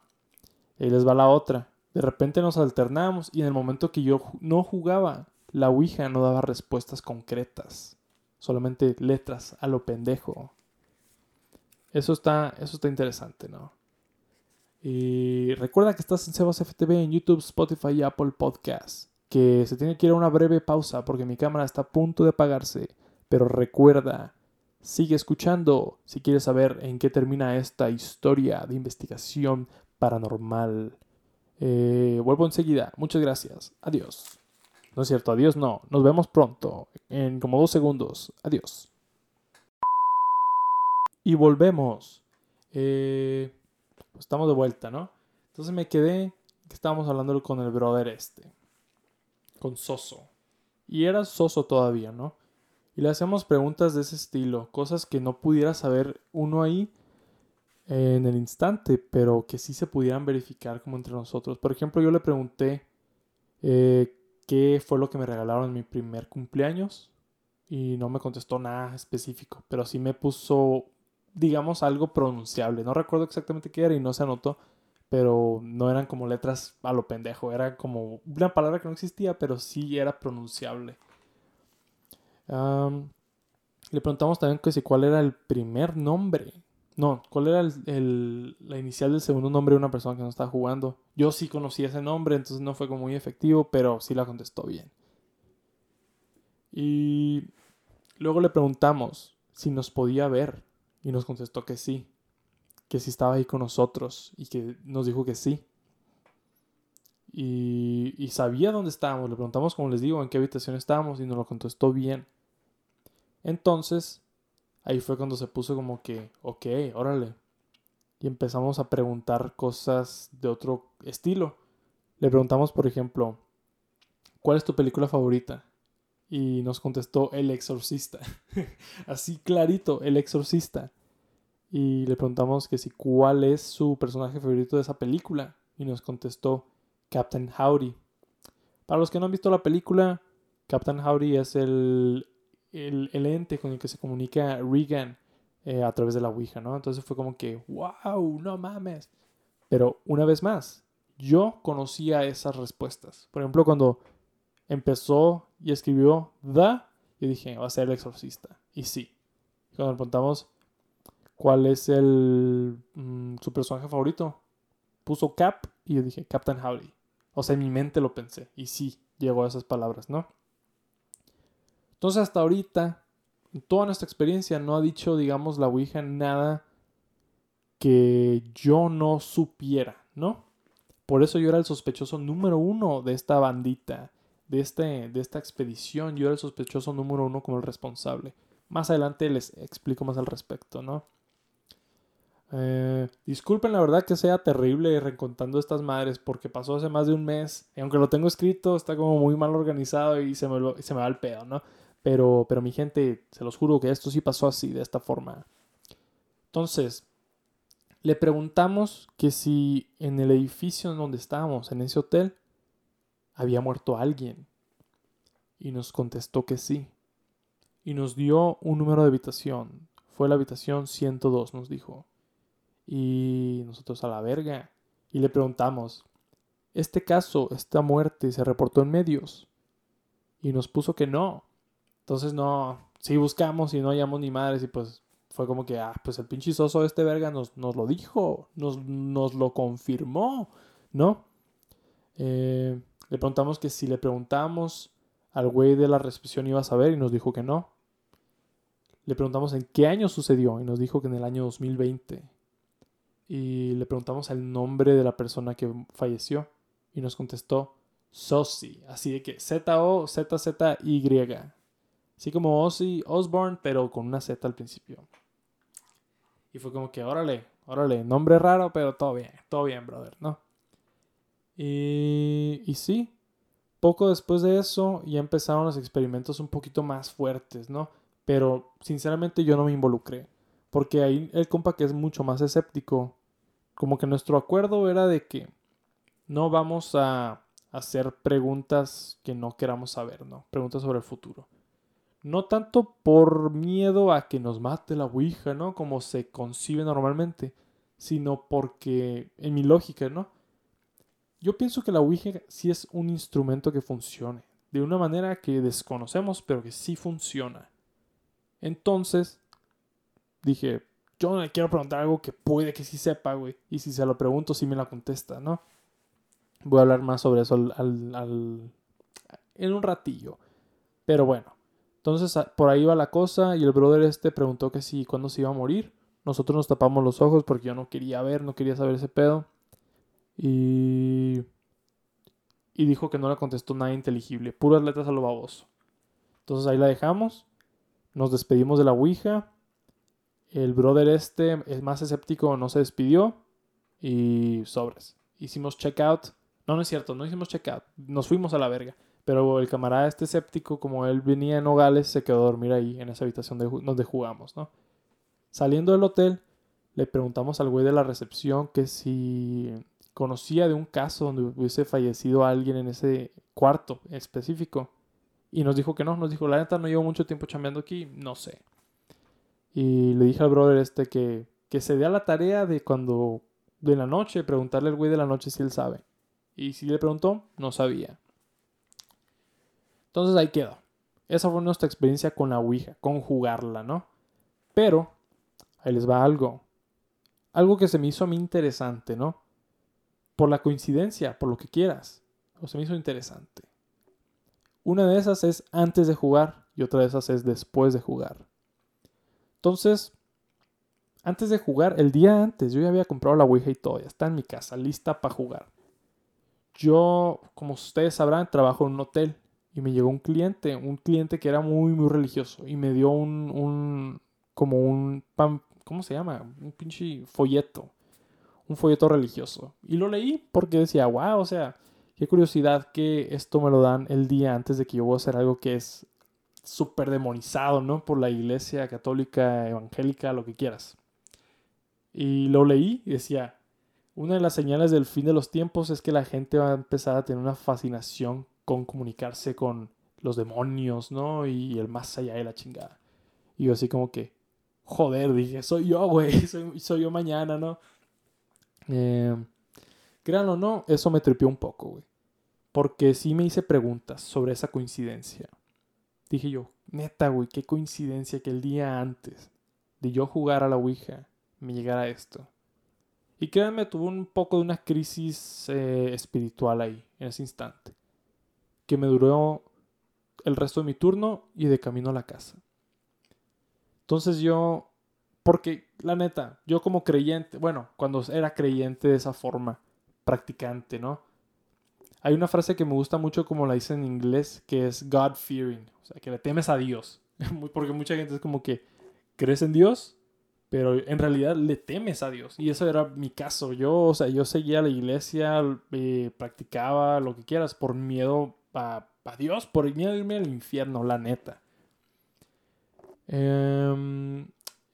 Y les va la otra. De repente nos alternamos y en el momento que yo no jugaba, la Ouija no daba respuestas concretas, solamente letras a lo pendejo. Eso está, eso está interesante, ¿no? Y recuerda que estás en Sebas FTV en YouTube, Spotify y Apple Podcasts. Que se tiene que ir a una breve pausa porque mi cámara está a punto de apagarse. Pero recuerda, sigue escuchando si quieres saber en qué termina esta historia de investigación paranormal. Eh, vuelvo enseguida. Muchas gracias. Adiós. No es cierto, adiós no. Nos vemos pronto. En como dos segundos. Adiós. Y volvemos. Eh, pues estamos de vuelta, ¿no? Entonces me quedé que estábamos hablando con el brother este. Con Soso. Y era Soso todavía, ¿no? Y le hacíamos preguntas de ese estilo. Cosas que no pudiera saber uno ahí en el instante, pero que sí se pudieran verificar como entre nosotros. Por ejemplo, yo le pregunté eh, qué fue lo que me regalaron en mi primer cumpleaños y no me contestó nada específico, pero sí me puso, digamos, algo pronunciable. No recuerdo exactamente qué era y no se anotó, pero no eran como letras a lo pendejo, era como una palabra que no existía, pero sí era pronunciable. Le preguntamos también que si cuál era el primer nombre No, ¿cuál era el, el- la inicial del segundo nombre de una persona que no estaba jugando? Yo sí conocía ese nombre, entonces no fue como muy efectivo, pero sí la contestó bien. Y luego le preguntamos si nos podía ver y nos contestó que sí, que sí estaba ahí con nosotros y que nos dijo que sí. Y, y sabía dónde estábamos, le preguntamos, como les digo, en qué habitación estábamos y nos lo contestó bien. Entonces, ahí fue cuando se puso como que, ok, órale. Y empezamos a preguntar cosas de otro estilo. Le preguntamos, por ejemplo, ¿cuál es tu película favorita? Y nos contestó El Exorcista. Así clarito, El Exorcista. Y le preguntamos que si cuál es su personaje favorito de esa película. Y nos contestó Captain Howdy. Para los que no han visto la película, Captain Howdy es el, el, el ente con el que se comunica Regan eh, a través de la Ouija, ¿no? Entonces fue como que, wow, no mames. Pero una vez más, yo conocía esas respuestas. Por ejemplo, cuando empezó y escribió The, yo dije, va a ser el exorcista. Y sí. Cuando le preguntamos cuál es el mm, su personaje favorito, puso Cap y yo dije Captain Howdy. O sea, en mi mente lo pensé. Y sí, llegó a esas palabras, ¿no? Entonces hasta ahorita, en toda nuestra experiencia, no ha dicho, digamos, la Ouija nada que yo no supiera, ¿no? Por eso yo era el sospechoso número uno de esta bandita, de, este, de esta expedición. Yo era el sospechoso número uno como el responsable. Más adelante les explico más al respecto, ¿no? Eh, disculpen la verdad que sea terrible reencontrando estas madres porque pasó hace más de un mes y aunque lo tengo escrito está como muy mal organizado y se me, se me va el pedo, ¿no? Pero, pero mi gente, se los juro que esto sí pasó así, de esta forma. Entonces, le preguntamos que si en el edificio en donde estábamos, en ese hotel, había muerto alguien. Y nos contestó que sí. Y nos dio un número de habitación. Fue la habitación 102, nos dijo. Y nosotros a la verga. Y le preguntamos, ¿este caso, esta muerte, se reportó en medios? Y nos puso que no. Entonces no, sí buscamos y no hallamos ni madres y pues fue como que, ah, pues el pinche soso este verga nos, nos lo dijo, nos, nos lo confirmó, ¿no? Eh, le preguntamos que si le preguntamos al güey de la recepción iba a saber y nos dijo que no. Le preguntamos en qué año sucedió y nos dijo que en el año 2020. Y le preguntamos el nombre de la persona que falleció y nos contestó Sosi, así de que Z-O-Z-Z-Y. Así como Ozzy Osbourne, pero con una Z al principio. Y fue como que, órale, órale, nombre raro, pero todo bien, todo bien, brother, ¿no? Y, y sí, poco después de eso ya empezaron los experimentos un poquito más fuertes, ¿no? Pero sinceramente yo no me involucré. Porque ahí el compa que es mucho más escéptico, como que nuestro acuerdo era de que no vamos a hacer preguntas que no queramos saber, ¿no? Preguntas sobre el futuro. No tanto por miedo a que nos mate la Ouija, ¿no? Como se concibe normalmente, sino porque, en mi lógica, ¿no? Yo pienso que la Ouija sí es un instrumento que funcione, de una manera que desconocemos, pero que sí funciona. Entonces, dije, yo le quiero preguntar algo que puede que sí sepa, güey. Y si se lo pregunto, sí me la contesta, ¿no? Voy a hablar más sobre eso al- en un ratillo. Pero bueno, entonces a- por ahí va la cosa y el brother este preguntó que si cuándo se iba a morir. Nosotros nos tapamos los ojos porque yo no quería ver, no quería saber ese pedo. Y... Y dijo que no le contestó nada inteligible, puras letras a lo baboso. Entonces ahí la dejamos. Nos despedimos de la Ouija. El brother este, el más escéptico, no se despidió. Y sobres. Hicimos checkout. No, no es cierto, no hicimos checkout. Nos fuimos a la verga. Pero el camarada este escéptico, como él venía en Nogales, se quedó a dormir ahí, en esa habitación donde jugamos, ¿no? Saliendo del hotel, le preguntamos al güey de la recepción que si conocía de un caso donde hubiese fallecido alguien en ese cuarto específico. Y nos dijo que no, nos dijo, la neta no llevo mucho tiempo chambeando aquí, no sé. Y le dije al brother este que, que se dé a la tarea de cuando, de la noche, preguntarle al güey de la noche si él sabe. Y si le preguntó, no sabía. Entonces ahí quedó. Esa fue nuestra experiencia con la Ouija, con jugarla, ¿no? Pero, ahí les va algo. algo que se me hizo a mí interesante, ¿no? Por la coincidencia, por lo que quieras. O se me hizo interesante. Una de esas es antes de jugar y otra de esas es después de jugar. Entonces, antes de jugar, el día antes, yo ya había comprado la Ouija y todo, ya está en mi casa, lista para jugar. Yo, como ustedes sabrán, trabajo en un hotel y me llegó un cliente, un cliente que era muy, muy religioso y me dio un, un como un, ¿cómo se llama? Un pinche folleto, un folleto religioso. Y lo leí porque decía, wow, o sea, qué curiosidad que esto me lo dan el día antes de que yo voy a hacer algo que es súper demonizado, ¿no? Por la iglesia católica, evangélica, lo que quieras. Y lo leí y decía, una de las señales del fin de los tiempos es que la gente va a empezar a tener una fascinación con comunicarse con los demonios, ¿no? Y el más allá de la chingada. Y yo así como que, joder, dije, soy yo, güey, soy, yo mañana, ¿no? Eh, créanlo o no, eso me tripió un poco, güey. Porque sí me hice preguntas sobre esa coincidencia. Dije yo, neta, güey, qué coincidencia que el día antes de yo jugar a la Ouija me llegara esto. Y créanme, tuve un poco de una crisis eh, espiritual ahí, en ese instante. Que me duró el resto de mi turno y de camino a la casa. Entonces yo, porque la neta, yo como creyente, bueno, cuando era creyente de esa forma, practicante, ¿no? Hay una frase que me gusta mucho como la dice en inglés, que es God fearing, o sea, que le temes a Dios. Porque mucha gente es como que crees en Dios, pero en realidad le temes a Dios. Y eso era mi caso. Yo, o sea, yo seguía la iglesia, eh, practicaba lo que quieras por miedo a, Dios, por irme al infierno, la neta. Em,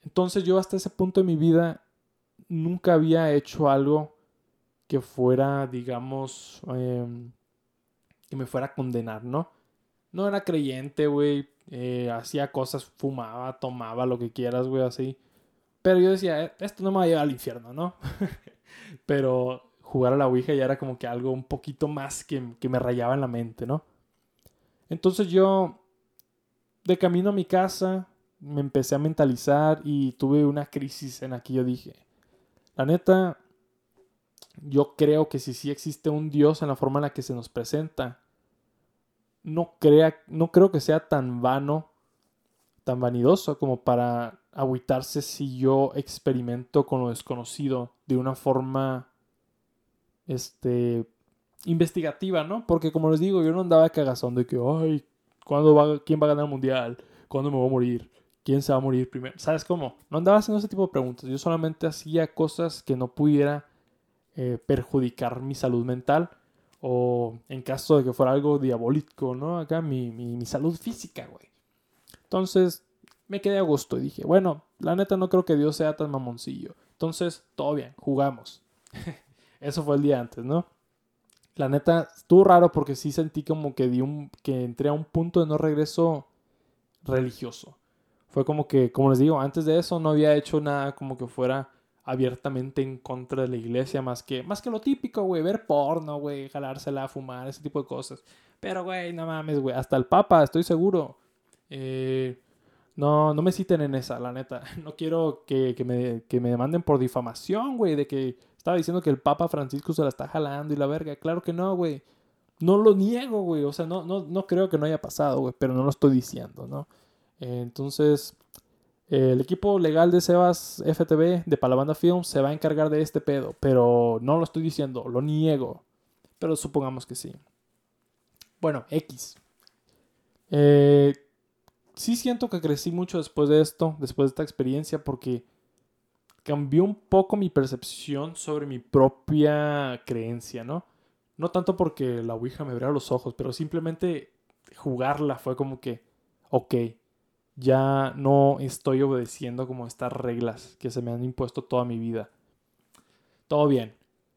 entonces yo hasta ese punto de mi vida nunca había hecho algo que fuera, digamos, em, que me fuera a condenar, ¿no? No era creyente, güey. Eh, hacía cosas, fumaba, tomaba, lo que quieras, güey, así. Pero yo decía, eh, esto no me va a llevar al infierno, ¿no? Pero jugar a la Ouija ya era como que algo un poquito más que, me rayaba en la mente, ¿no? Entonces yo, de camino a mi casa, me empecé a mentalizar y tuve una crisis en la que yo dije, la neta, yo creo que si sí existe un Dios en la forma en la que se nos presenta, no, crea, no creo que sea tan vano, tan vanidoso como para agüitarse si yo experimento con lo desconocido de una forma este investigativa, ¿no? Porque como les digo, yo no andaba cagazón de que, ay, ¿cuándo va, ¿quién va a ganar el mundial? ¿Cuándo me voy a morir? ¿Quién se va a morir primero? ¿Sabes cómo? No andaba haciendo ese tipo de preguntas. Yo solamente hacía cosas que no pudiera eh, perjudicar mi salud mental o en caso de que fuera algo diabólico, ¿no? Acá mi, mi, mi salud física, güey. Entonces, me quedé a gusto y dije, bueno, la neta no creo que Dios sea tan mamoncillo. Entonces, todo bien, jugamos. Eso fue el día antes, ¿no? La neta, estuvo raro porque sí sentí como que, di un, que entré a un punto de no regreso religioso. Fue como que, como les digo, antes de eso no había hecho nada como que fuera abiertamente en contra de la iglesia, más que, más que lo típico, güey, ver porno, güey, jalársela, fumar, ese tipo de cosas. Pero, güey, no mames, güey, hasta el Papa, estoy seguro. Eh, no, no me citen en esa, la neta. No quiero que, me, me demanden por difamación, güey, de que estaba diciendo que el Papa Francisco se la está jalando y la verga. Claro que no, güey. No lo niego, güey. O sea, no, no, no creo que no haya pasado, güey, pero no lo estoy diciendo, ¿no? entonces, el equipo legal de Sebas FTV de Palabanda Films se va a encargar de este pedo, pero no lo estoy diciendo, lo niego. Pero supongamos que sí. Bueno, X. Eh, sí siento que crecí mucho después de esto, después de esta experiencia, porque cambió un poco mi percepción sobre mi propia creencia, ¿no? No tanto porque la Ouija me abriera los ojos, pero simplemente jugarla fue como que, ok, ya no estoy obedeciendo como estas reglas que se me han impuesto toda mi vida. Todo bien.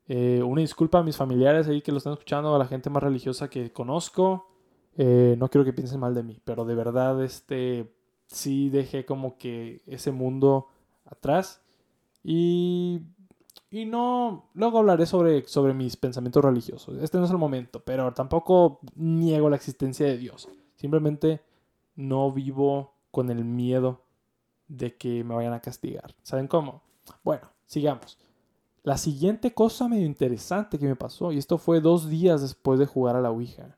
Eh, una disculpa a mis familiares ahí que lo están escuchando, a la gente más religiosa que conozco. Eh, no quiero que piensen mal de mí, pero de verdad, este, sí dejé como que ese mundo atrás. Y, y no, luego hablaré sobre, sobre mis pensamientos religiosos. Este no es el momento, pero tampoco niego la existencia de Dios. Simplemente no vivo con el miedo de que me vayan a castigar. ¿Saben cómo? Bueno, sigamos. La siguiente cosa medio interesante que me pasó, y esto fue dos días después de jugar a la Ouija,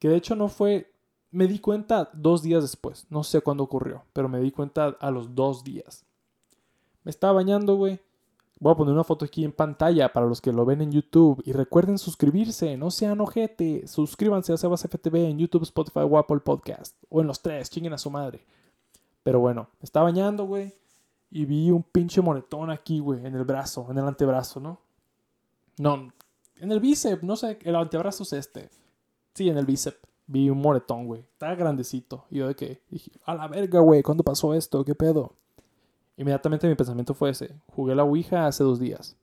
que de hecho no fue, me di cuenta dos días después, no sé cuándo ocurrió, pero me di cuenta a los dos días. Me estaba bañando, güey. Voy a poner una foto aquí en pantalla para los que lo ven en YouTube. Y recuerden suscribirse, no sean ojete. Suscríbanse a Sebas FTV en YouTube, Spotify o Apple Podcast. O en los tres, chinguen a su madre. Pero bueno, me estaba bañando, güey. Y vi un pinche moretón aquí, güey, en el brazo, en el antebrazo, ¿no? No, en el bíceps, no sé, el antebrazo es este. Sí, en el bíceps. Vi un moretón, güey. Estaba grandecito. Y yo de que dije, a la verga, güey, ¿cuándo pasó esto? ¿Qué pedo? Inmediatamente mi pensamiento fue ese. Jugué la Ouija hace dos días.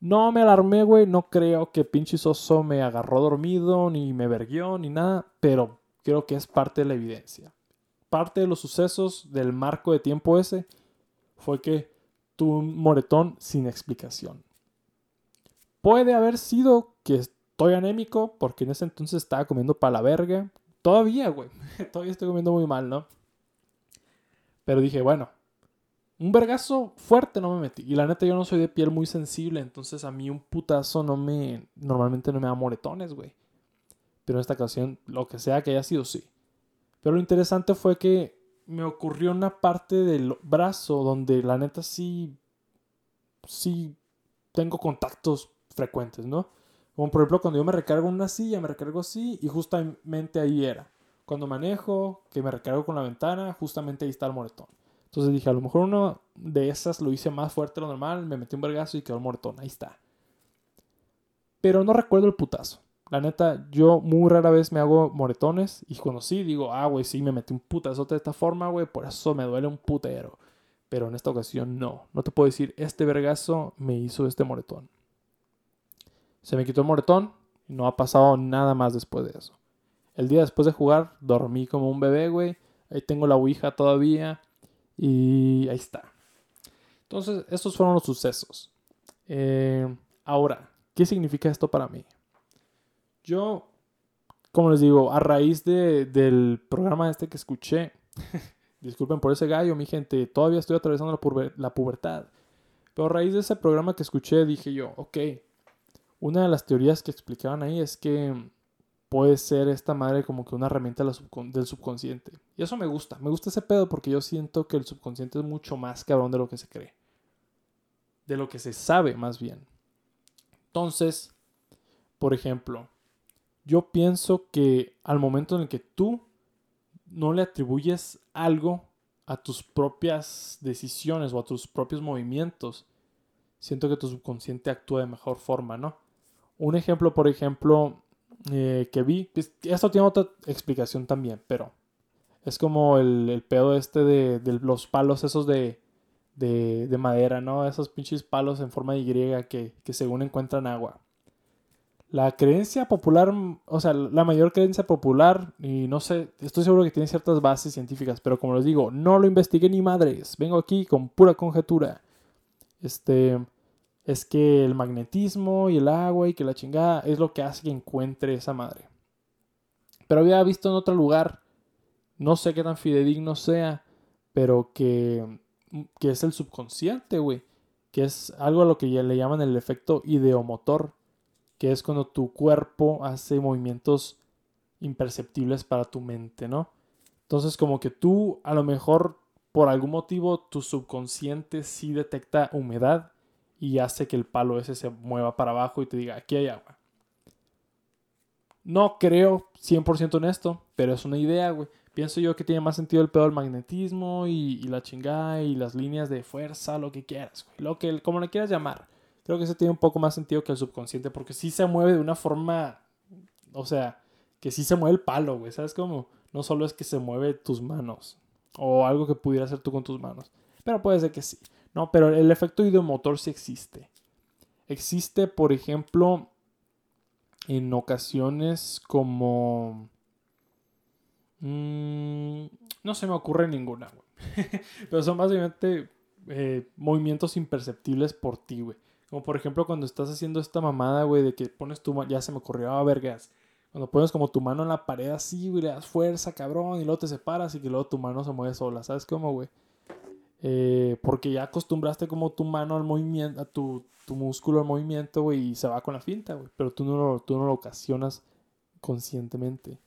No me alarmé, güey. No creo que pinche soso me agarró dormido, ni me verguió, ni nada. Pero creo que es parte de la evidencia parte de los sucesos del marco de tiempo ese fue que tuve un moretón sin explicación. Puede haber sido que estoy anémico porque en ese entonces estaba comiendo para la verga. Todavía, güey. Todavía estoy comiendo muy mal, ¿no? Pero dije, bueno, un vergazo fuerte no me metí. Y la neta yo no soy de piel muy sensible, entonces a mí un putazo no me... Normalmente no me da moretones, güey. Pero en esta ocasión, lo que sea que haya sido, sí. Pero lo interesante fue que me ocurrió una parte del brazo donde la neta sí, sí tengo contactos frecuentes, ¿no? Como por ejemplo cuando yo me recargo una silla, me recargo así y justamente ahí era. Cuando manejo, que me recargo con la ventana, justamente ahí está el moretón. Entonces dije, a lo mejor uno de esas lo hice más fuerte de lo normal, me metí un vergazo y quedó el moretón, ahí está. Pero no recuerdo el putazo. La neta, yo muy rara vez me hago moretones y cuando sí digo, ah, güey, sí me metí un putazo de esta forma, güey, por eso me duele un putero. Pero en esta ocasión no. No te puedo decir, este vergazo me hizo este moretón. Se me quitó el moretón y no ha pasado nada más después de eso. El día después de jugar, dormí como un bebé, güey. Ahí tengo la ouija todavía. Y ahí está. Entonces, estos fueron los sucesos. Eh, ahora, ¿qué significa esto para mí? Yo, como les digo, a raíz del programa este que escuché, disculpen por ese gallo, mi gente, todavía estoy atravesando la, la pubertad. Pero a raíz de ese programa que escuché, dije yo, ok, una de las teorías que explicaban ahí es que puede ser esta madre como que una herramienta del subconsciente. Y eso me gusta, me gusta ese pedo porque yo siento que el subconsciente es mucho más cabrón de lo que se cree. De lo que se sabe más bien. Entonces, por ejemplo, yo pienso que al momento en el que tú no le atribuyes algo a tus propias decisiones o a tus propios movimientos, siento que tu subconsciente actúa de mejor forma, ¿no? Un ejemplo, por ejemplo, eh, que vi, pues, esto tiene otra explicación también, pero es como el, pedo este de, los palos esos de, de, madera, ¿no? Esos pinches palos en forma de Y que, que según encuentran agua la creencia popular, o sea, la mayor creencia popular, y no sé, estoy seguro que tiene ciertas bases científicas, pero como les digo, no lo investigué ni madres, vengo aquí con pura conjetura. Este, es que el magnetismo y el agua y que la chingada es lo que hace que encuentre esa madre. Pero había visto en otro lugar, no sé qué tan fidedigno sea, pero que, que es el subconsciente, güey. Que es algo a lo que ya le llaman el efecto ideomotor que es cuando tu cuerpo hace movimientos imperceptibles para tu mente, ¿no? Entonces como que tú a lo mejor por algún motivo tu subconsciente sí detecta humedad y hace que el palo ese se mueva para abajo y te diga, aquí hay agua. No creo 100% en esto, pero es una idea, güey. Pienso yo que tiene más sentido el pedo del magnetismo y, la chingada y las líneas de fuerza, lo que quieras, güey. Lo que, como le quieras llamar. Creo que ese tiene un poco más sentido que el subconsciente, porque sí se mueve de una forma, o sea, que sí se mueve el palo, güey, ¿sabes cómo? No solo es que se mueve tus manos, o algo que pudiera hacer tú con tus manos, pero puede ser que sí. No, pero el efecto ideomotor sí existe. Existe, por ejemplo, en ocasiones como... Mm, no se me ocurre ninguna, güey. pero son básicamente eh, movimientos imperceptibles por ti, güey. Como por ejemplo cuando estás haciendo esta mamada, güey, de que pones tu mano, ya se me ocurrió, ah, vergas. Cuando pones como tu mano en la pared así, güey, le das fuerza, cabrón, y luego te separas y que luego tu mano se mueve sola, ¿sabes cómo, güey? Eh, porque ya acostumbraste como tu mano al movimiento, a tu, tu músculo al movimiento, güey, y se va con la finta, güey. Pero tú no, lo, tú no lo ocasionas conscientemente.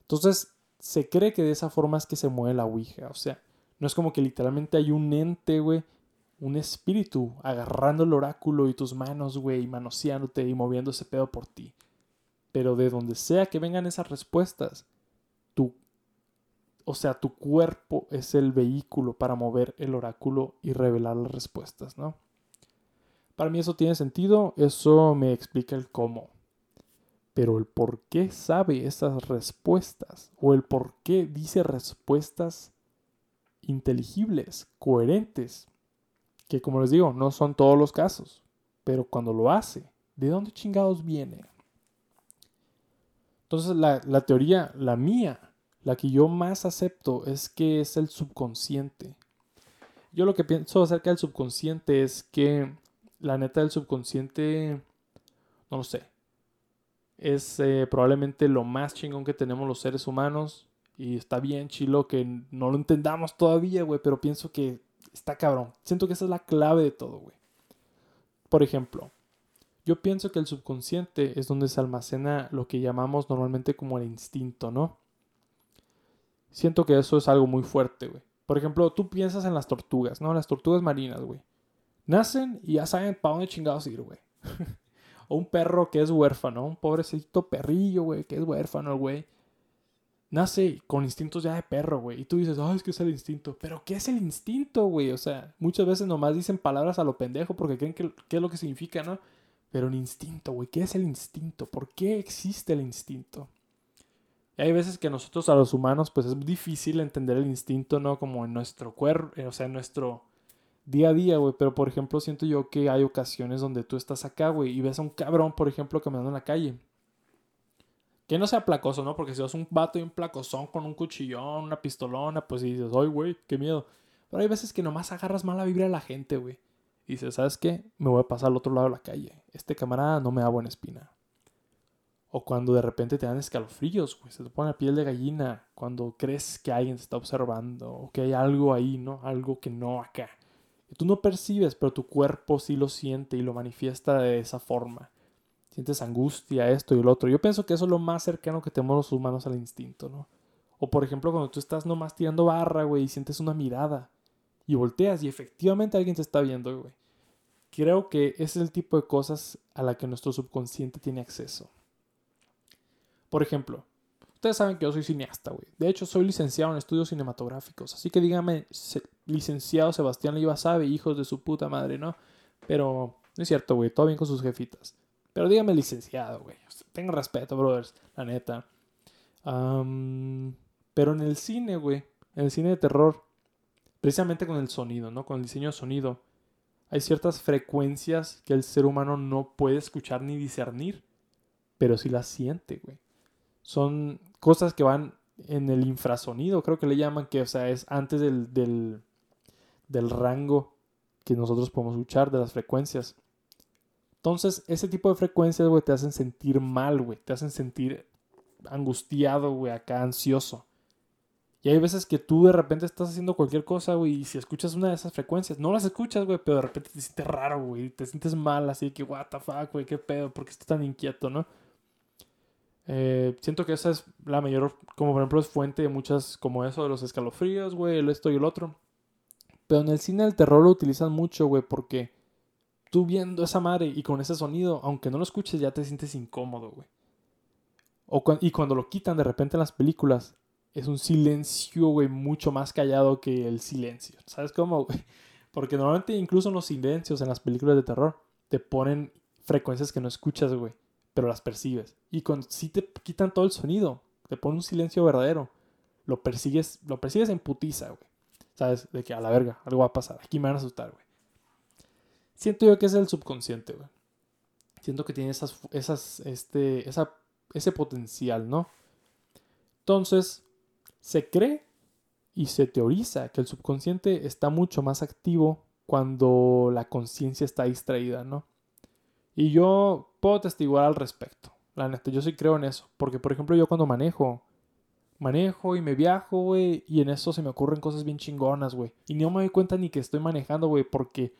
Entonces, se cree que de esa forma es que se mueve la Ouija. O sea, no es como que literalmente hay un ente, güey, un espíritu agarrando el oráculo y tus manos, güey, y manoseándote y moviendo ese pedo por ti. Pero de donde sea que vengan esas respuestas, o sea, tu cuerpo es el vehículo para mover el oráculo y revelar las respuestas, ¿no? Para mí eso tiene sentido, eso me explica el cómo. Pero el por qué sabe esas respuestas o el por qué dice respuestas inteligibles, coherentes, que como les digo, no son todos los casos, pero cuando lo hace, ¿de dónde chingados viene? Entonces la, la, teoría, la mía, la que yo más acepto es que es el subconsciente. Yo lo que pienso acerca del subconsciente es que la neta del subconsciente, no lo sé, es eh, probablemente lo más chingón que tenemos los seres humanos. Y está bien chilo que no lo entendamos todavía, güey, pero pienso que está cabrón. Siento que esa es la clave de todo, güey. Por ejemplo, yo pienso que el subconsciente es donde se almacena lo que llamamos normalmente como el instinto, ¿no? Siento que eso es algo muy fuerte, güey. Por ejemplo, tú piensas en las tortugas, ¿no? Las tortugas marinas, güey. Nacen y ya saben para dónde chingados ir, güey. o un perro que es huérfano, un pobrecito perrillo, güey, que es huérfano, güey nace con instintos ya de perro, güey. Y tú dices, ay, es que es el instinto. Pero, ¿qué es el instinto, güey? O sea, muchas veces nomás dicen palabras a lo pendejo porque creen que es lo que significa, ¿no? Pero un instinto, güey. ¿Qué es el instinto? ¿Por qué existe el instinto? Y hay veces que nosotros a los humanos, pues es difícil entender el instinto, ¿no? Como en nuestro cuerpo, eh, o sea, en nuestro día a día, güey. Pero, por ejemplo, siento yo que hay ocasiones donde tú estás acá, güey, y ves a un cabrón, por ejemplo, caminando en la calle que no sea placoso, ¿no? Porque si sos un vato y un placozón con un cuchillón, una pistolona, pues dices, ay, güey, qué miedo. Pero hay veces que nomás agarras mala vibra a la gente, güey. Y dices, ¿sabes qué? Me voy a pasar al otro lado de la calle. Este camarada no me da buena espina. O cuando de repente te dan escalofríos, güey. Se te pone la piel de gallina. Cuando crees que alguien te está observando. O que hay algo ahí, ¿no? Algo que no acá. Y tú no percibes, pero tu cuerpo sí lo siente y lo manifiesta de esa forma sientes angustia, esto y lo otro. Yo pienso que eso es lo más cercano que tenemos los humanos al instinto, ¿no? O por ejemplo, cuando tú estás nomás tirando barra, güey, y sientes una mirada y volteas y efectivamente alguien te está viendo, güey. Creo que ese es el tipo de cosas a la que nuestro subconsciente tiene acceso. Por ejemplo, ustedes saben que yo soy cineasta, güey. De hecho, soy licenciado en estudios cinematográficos. Así que dígame, licenciado Sebastián Leiva sabe, hijos de su puta madre, ¿no? Pero no es cierto, güey. Todo bien con sus jefitas. Pero dígame licenciado, güey. Tengo respeto, brothers, la neta. pero en el cine, güey, en el cine de terror, precisamente con el sonido, ¿no? Con el diseño de sonido, hay ciertas frecuencias que el ser humano no puede escuchar ni discernir, pero sí las siente, güey. Son cosas que van en el infrasonido, creo que le llaman, que, o sea, es antes del, del, del rango que nosotros podemos escuchar, de las frecuencias. Entonces, ese tipo de frecuencias, güey, te hacen sentir mal, güey. Te hacen sentir angustiado, güey, acá ansioso. Y hay veces que tú de repente estás haciendo cualquier cosa, güey, y si escuchas una de esas frecuencias, no las escuchas, güey, pero de repente te sientes raro, güey, te sientes mal, así que, what the fuck, güey, qué pedo, ¿por qué estás tan inquieto, no? Eh, siento que esa es la mayor, como por ejemplo, es fuente de muchas, como eso de los escalofríos, güey, el esto y el otro. Pero en el cine del terror lo utilizan mucho, güey, porque tú viendo esa madre y con ese sonido, aunque no lo escuches, ya te sientes incómodo, güey. O y cuando lo quitan de repente en las películas, es un silencio, güey, mucho más callado que el silencio. ¿Sabes cómo, güey? Porque normalmente incluso en los silencios en las películas de terror te ponen frecuencias que no escuchas, güey, pero las percibes. Y cuando sí te quitan todo el sonido, te ponen un silencio verdadero, lo persigues, lo persigues en putiza, güey. ¿Sabes? De que a la verga, algo va a pasar. Aquí me van a asustar, güey. Siento yo que es el subconsciente, güey. Siento que tiene esas, esas, este, esa, ese potencial, ¿no? Entonces, se cree y se teoriza que el subconsciente está mucho más activo cuando la conciencia está distraída, ¿no? Y yo puedo testiguar al respecto. La neta, yo sí creo en eso. Porque, por ejemplo, yo cuando manejo, Manejo y me viajo, güey, y en eso se me ocurren cosas bien chingonas, güey. Y no me doy cuenta ni que estoy manejando, güey, porque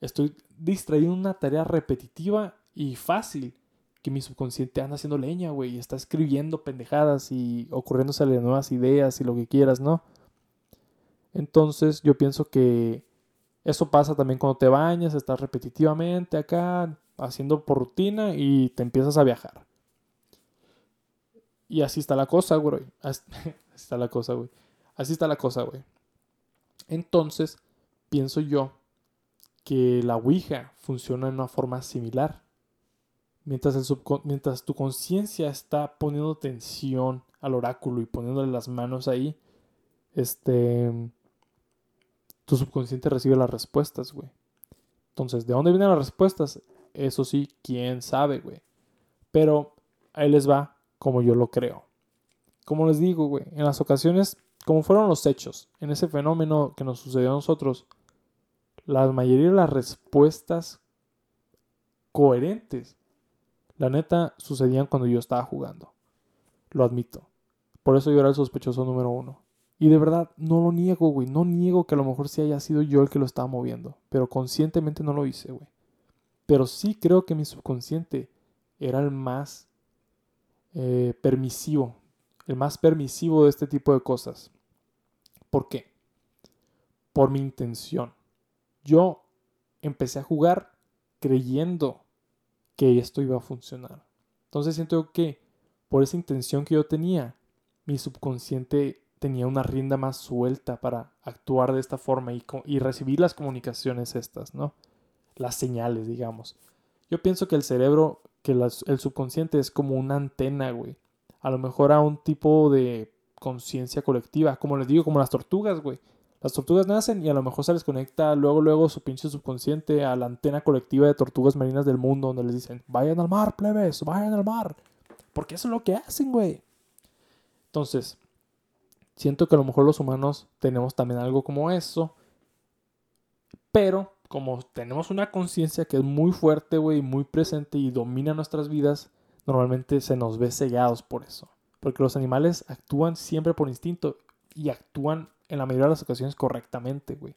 estoy distraído en una tarea repetitiva y fácil que mi subconsciente anda haciendo leña, güey, y está escribiendo pendejadas y ocurriéndosele nuevas ideas y lo que quieras, ¿no? Entonces yo pienso que eso pasa también cuando te bañas, estás repetitivamente acá haciendo por rutina y te empiezas a viajar. Y así está la cosa, güey. Así está la cosa, güey. Así está la cosa, güey. Entonces, pienso yo que la Ouija funciona de una forma similar. Mientras, el mientras tu conciencia está poniendo tensión al oráculo y poniéndole las manos ahí, este, tu subconsciente recibe las respuestas, güey. Entonces, ¿de dónde vienen las respuestas? Eso sí, quién sabe, güey. Pero ahí les va como yo lo creo. Como les digo, güey, en las ocasiones, como fueron los hechos, en ese fenómeno que nos sucedió a nosotros, la mayoría de las respuestas coherentes, la neta, sucedían cuando yo estaba jugando. Lo admito. Por eso yo era el sospechoso número uno. Y de verdad, no lo niego, güey. No niego que a lo mejor sí haya sido yo el que lo estaba moviendo. Pero conscientemente no lo hice, güey. Pero sí creo que mi subconsciente era el más eh, permisivo. El más permisivo de este tipo de cosas. ¿Por qué? Por mi intención. Yo empecé a jugar creyendo que esto iba a funcionar. Entonces siento que por esa intención que yo tenía, mi subconsciente tenía una rienda más suelta para actuar de esta forma y, recibir las comunicaciones estas, ¿no? Las señales, digamos. Yo pienso que el cerebro, que el subconsciente es como una antena, güey. A lo mejor a un tipo de conciencia colectiva, como les digo, como las tortugas, güey. Las tortugas nacen y a lo mejor se les conecta luego, luego su pinche subconsciente a la antena colectiva de tortugas marinas del mundo, donde les dicen, vayan al mar, plebes, vayan al mar. Porque eso es lo que hacen, güey. Entonces, Siento que a lo mejor los humanos tenemos también algo como eso. Pero como tenemos una conciencia que es muy fuerte, güey, muy presente y domina nuestras vidas, normalmente se nos ve cegados por eso. Porque los animales actúan siempre por instinto y actúan en la mayoría de las ocasiones correctamente, güey.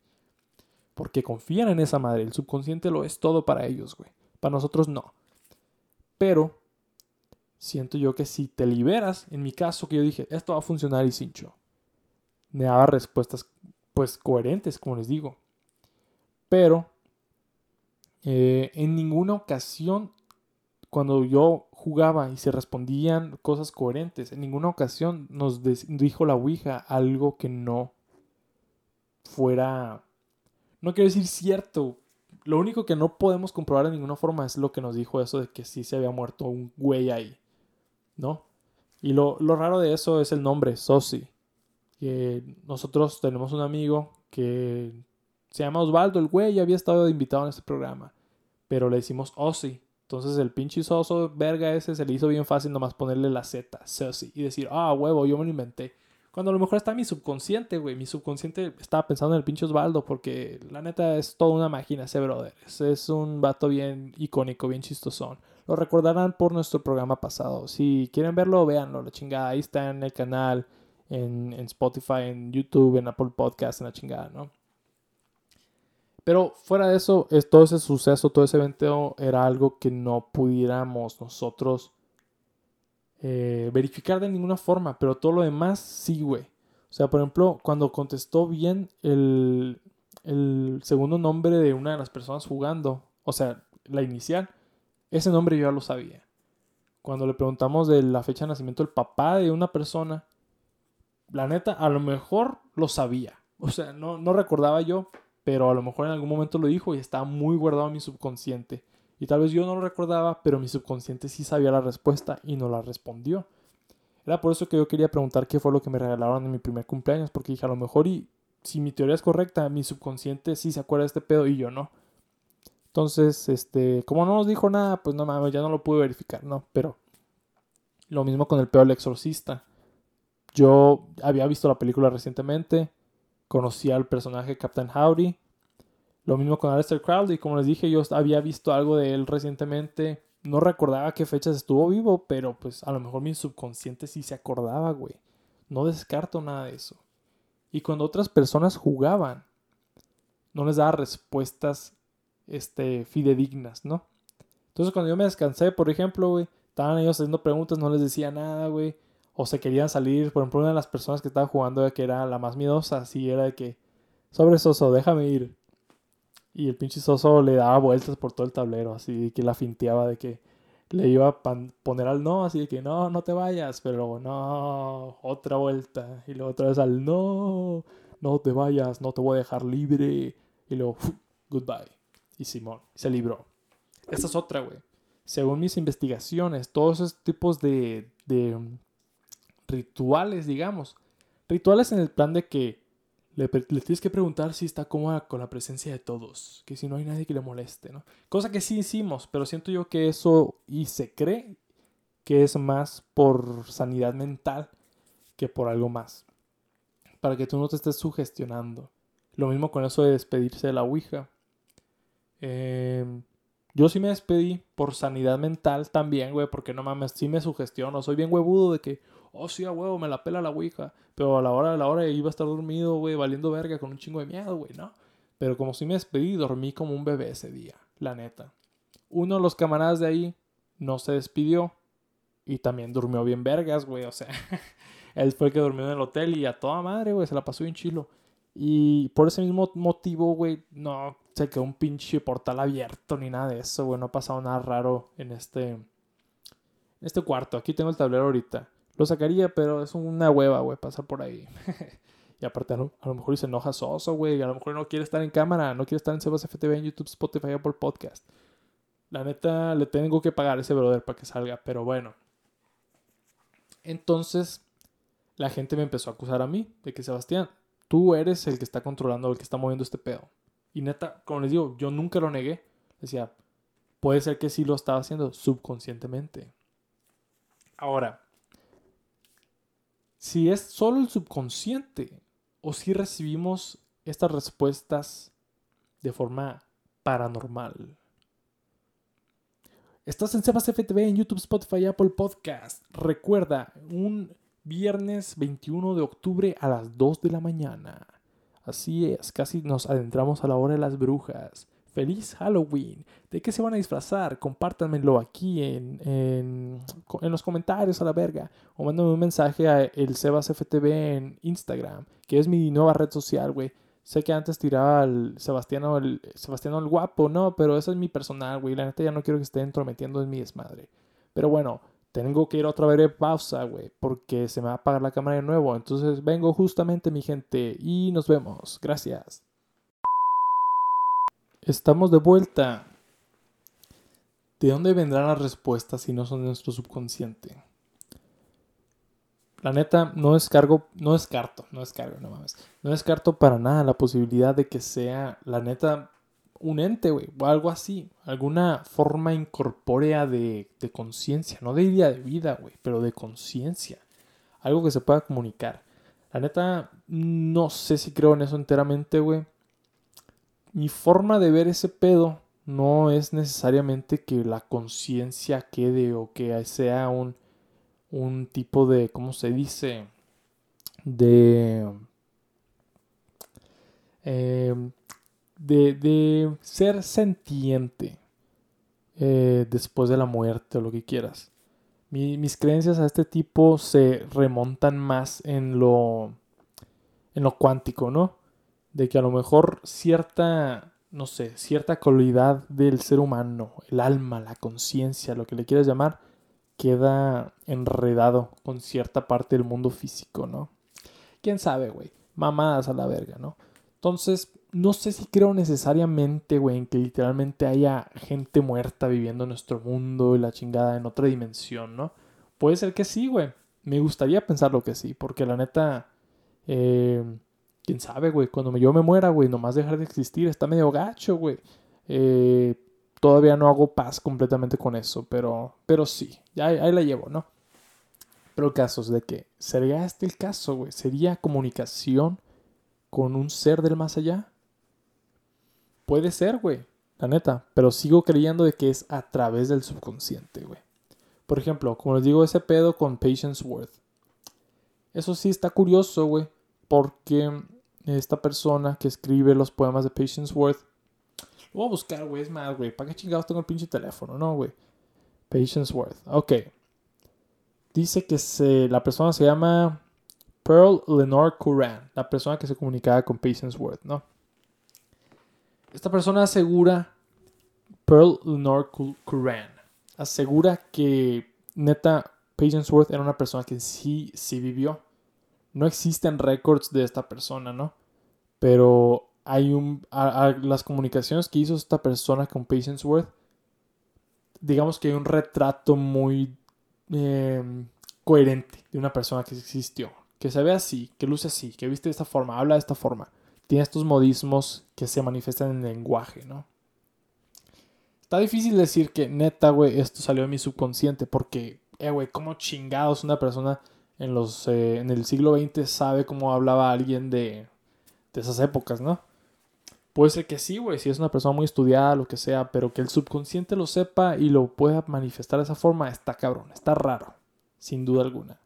Porque confían en esa madre. El subconsciente lo es todo para ellos, güey. Para nosotros no. Pero siento yo que si te liberas, en mi caso que yo dije, esto va a funcionar y cincho me daba respuestas pues coherentes, como les digo. Pero eh, en ninguna ocasión, cuando yo jugaba y se respondían cosas coherentes, en ninguna ocasión nos dijo la Ouija algo que no fuera, no quiero decir cierto. Lo único que no podemos comprobar de ninguna forma es lo que nos dijo eso de que sí se había muerto un güey ahí, ¿no? Y lo, lo raro de eso es el nombre, Sosi que nosotros tenemos un amigo que se llama Osvaldo, el güey ya había estado invitado en este programa, pero le decimos Ozzy. Entonces el pinche soso verga ese se le hizo bien fácil nomás ponerle la Z, Sosi, y decir, ah, huevo, yo me lo inventé. Cuando a lo mejor está mi subconsciente, güey. Mi subconsciente estaba pensando en el pinche Osvaldo porque la neta es toda una máquina ese brother. Es un vato bien icónico, bien chistosón. Lo recordarán por nuestro programa pasado. Si quieren verlo, véanlo, la chingada. Ahí está en el canal en, Spotify, en YouTube, en Apple Podcast, en la chingada, ¿no? Pero fuera de eso, es, todo ese suceso, todo ese evento era algo que no pudiéramos nosotros eh, verificar de ninguna forma, pero todo lo demás sí, güey. O sea, por ejemplo, cuando contestó bien el, el segundo nombre de una de las personas jugando, o sea, la inicial, ese nombre yo ya lo sabía. Cuando le preguntamos de la fecha de nacimiento del papá de una persona, la neta, a lo mejor lo sabía. O sea, no, no recordaba yo, pero a lo mejor en algún momento lo dijo y estaba muy guardado en mi subconsciente. Y tal vez yo no lo recordaba, pero mi subconsciente sí sabía la respuesta y no la respondió. Era por eso que yo quería preguntar qué fue lo que me regalaron en mi primer cumpleaños, porque dije, a lo mejor y si mi teoría es correcta, mi subconsciente sí se acuerda de este pedo y yo no. Entonces, este, como no nos dijo nada, pues no mames, ya no lo pude verificar, ¿no? Pero lo mismo con el pedo del exorcista. Yo había visto la película recientemente, conocía al personaje Captain Howdy. Lo mismo con Aleister Crowley, como les dije, yo había visto algo de él recientemente. No recordaba qué fechas estuvo vivo, pero pues a lo mejor mi subconsciente sí se acordaba, güey. No descarto nada de eso. Y cuando otras personas jugaban, no les daba respuestas este, fidedignas, ¿no? Entonces cuando yo me descansé, por ejemplo, güey, estaban ellos haciendo preguntas, no les decía nada, güey. O se querían salir, por ejemplo, una de las personas que estaba jugando, que era la más miedosa, así era de que, sobre Soso, déjame ir. Y el pinche Soso le daba vueltas por todo el tablero, así que la finteaba de que le iba a poner al no, así de que no, no te vayas, pero luego no, otra vuelta, y luego otra vez al no, no te vayas, no te voy a dejar libre, y luego, goodbye. Y Simón se libró. Esta es otra, güey. Según mis investigaciones, todos esos tipos de, de rituales, digamos, rituales en el plan de que le, tienes que preguntar si está cómoda con la presencia de todos, que si no hay nadie que le moleste, ¿no? Cosa que sí hicimos, pero siento yo que eso y se cree que es más por sanidad mental que por algo más. Para que tú no te estés sugestionando. Lo mismo con eso de despedirse de la Ouija. Em, yo sí me despedí por sanidad mental también, güey, porque no mames, sí me sugestiono. Soy bien huevudo de que, oh, sí, a huevo, me la pela la ouija. Pero a la hora de la hora iba a estar dormido, güey, valiendo verga con un chingo de miedo, güey, ¿no? Pero como sí me despedí, dormí como un bebé ese día, la neta. Uno de los camaradas de ahí no se despidió y también durmió bien vergas, güey, o sea, él fue el que durmió en el hotel y a toda madre, güey, se la pasó bien chilo. Y por ese mismo motivo, güey, no se quedó un pinche portal abierto ni nada de eso, güey, no ha pasado nada raro en este, en este cuarto. Aquí tengo el tablero ahorita. Lo sacaría, pero es una hueva, güey, pasar por ahí. y aparte, a lo, mejor se enoja Soso, güey. A lo mejor no quiere estar en cámara, no quiere estar en Sebas FTV, en YouTube, Spotify, Apple Podcast. La neta, le tengo que pagar a ese brother para que salga, pero bueno. Entonces, la gente me empezó a acusar a mí de que Sebastián, tú eres el que está controlando, el que está moviendo este pedo. Y neta, como les digo, yo nunca lo negué. Decía, puede ser que sí lo estaba haciendo subconscientemente. Ahora, si es solo el subconsciente o si recibimos estas respuestas de forma paranormal. Estás en Sebas FTV en YouTube, Spotify, Apple Podcast. Recuerda, un viernes 21 de octubre a las 2 de la mañana. Así es, casi nos adentramos a la hora de las brujas. Feliz Halloween. ¿De qué se van a disfrazar? Compártanmelo aquí en, en, los comentarios a la verga. O mándenme un mensaje a el SebasFTV en Instagram, que es mi nueva red social, güey. Sé que antes tiraba al Sebastiano el, el guapo, no, pero eso es mi personal, güey. La neta ya no quiero que estén entrometiendo en mi desmadre. Pero bueno, tengo que ir otra vez de pausa, güey, porque se me va a apagar la cámara de nuevo. Entonces vengo justamente, mi gente, y nos vemos. Gracias. Estamos de vuelta. ¿De dónde vendrán las respuestas si no son de nuestro subconsciente? La neta, no descargo, no descarto, no descargo, no mames. No descarto para nada la posibilidad de que sea, la neta, un ente, güey, o algo así. Alguna forma incorpórea de, de conciencia, no de idea de vida, güey, pero de conciencia. Algo que se pueda comunicar. La neta, no sé si creo en eso enteramente, güey mi forma de ver ese pedo no es necesariamente que la conciencia quede o que sea un, un tipo de, ¿cómo se dice? De, em, de, de, ser sentiente eh, después de la muerte o lo que quieras. mis creencias a este tipo se remontan más en lo, en lo cuántico, ¿no? De que a lo mejor cierta, no sé, cierta cualidad del ser humano, el alma, la conciencia, lo que le quieras llamar, queda enredado con cierta parte del mundo físico, ¿no? ¿Quién sabe, güey? Mamadas a la verga, ¿no? Entonces, no sé si creo necesariamente, güey, en que literalmente haya gente muerta viviendo en nuestro mundo y la chingada en otra dimensión, ¿no? Puede ser que sí, güey. Me gustaría pensar lo que sí, porque la neta, eh, quién sabe, güey, cuando yo me muera, güey, nomás dejar de existir, está medio gacho, güey. Eh, todavía no hago paz completamente con eso, pero, pero sí, ya, ahí la llevo, ¿no? Pero casos de que, ¿sería este el caso, güey? ¿Sería comunicación con un ser del más allá? Puede ser, güey, la neta, pero sigo creyendo de que es a través del subconsciente, güey. Por ejemplo, como les digo, ese pedo con Patience Worth. Eso sí está curioso, güey, porque esta persona que escribe los poemas de Patience Worth, lo voy a buscar, güey, es más, güey, ¿para qué chingados tengo el pinche teléfono, no, güey? Patience Worth, ok. Dice que se, la persona se llama Pearl Lenore Curran, la persona que se comunicaba con Patience Worth, ¿no? Esta persona asegura, Pearl Lenore Curran, asegura que neta Patience Worth era una persona que sí, sí vivió. No existen récords de esta persona, ¿no? Pero hay un. las comunicaciones que hizo esta persona con Patience Worth, digamos que hay un retrato muy em, coherente de una persona que existió. Que se ve así, que luce así, que viste de esta forma, habla de esta forma tiene estos modismos que se manifiestan en el lenguaje, ¿no? Está difícil decir que neta, güey, esto salió de mi subconsciente porque, eh, güey, ¿cómo chingados una persona en, los, eh, en el siglo XX sabe cómo hablaba alguien de, de esas épocas, ¿no? Puede ser que sí, güey, si es una persona muy estudiada, lo que sea, pero que el subconsciente lo sepa y lo pueda manifestar de esa forma, está cabrón, está raro, sin duda alguna.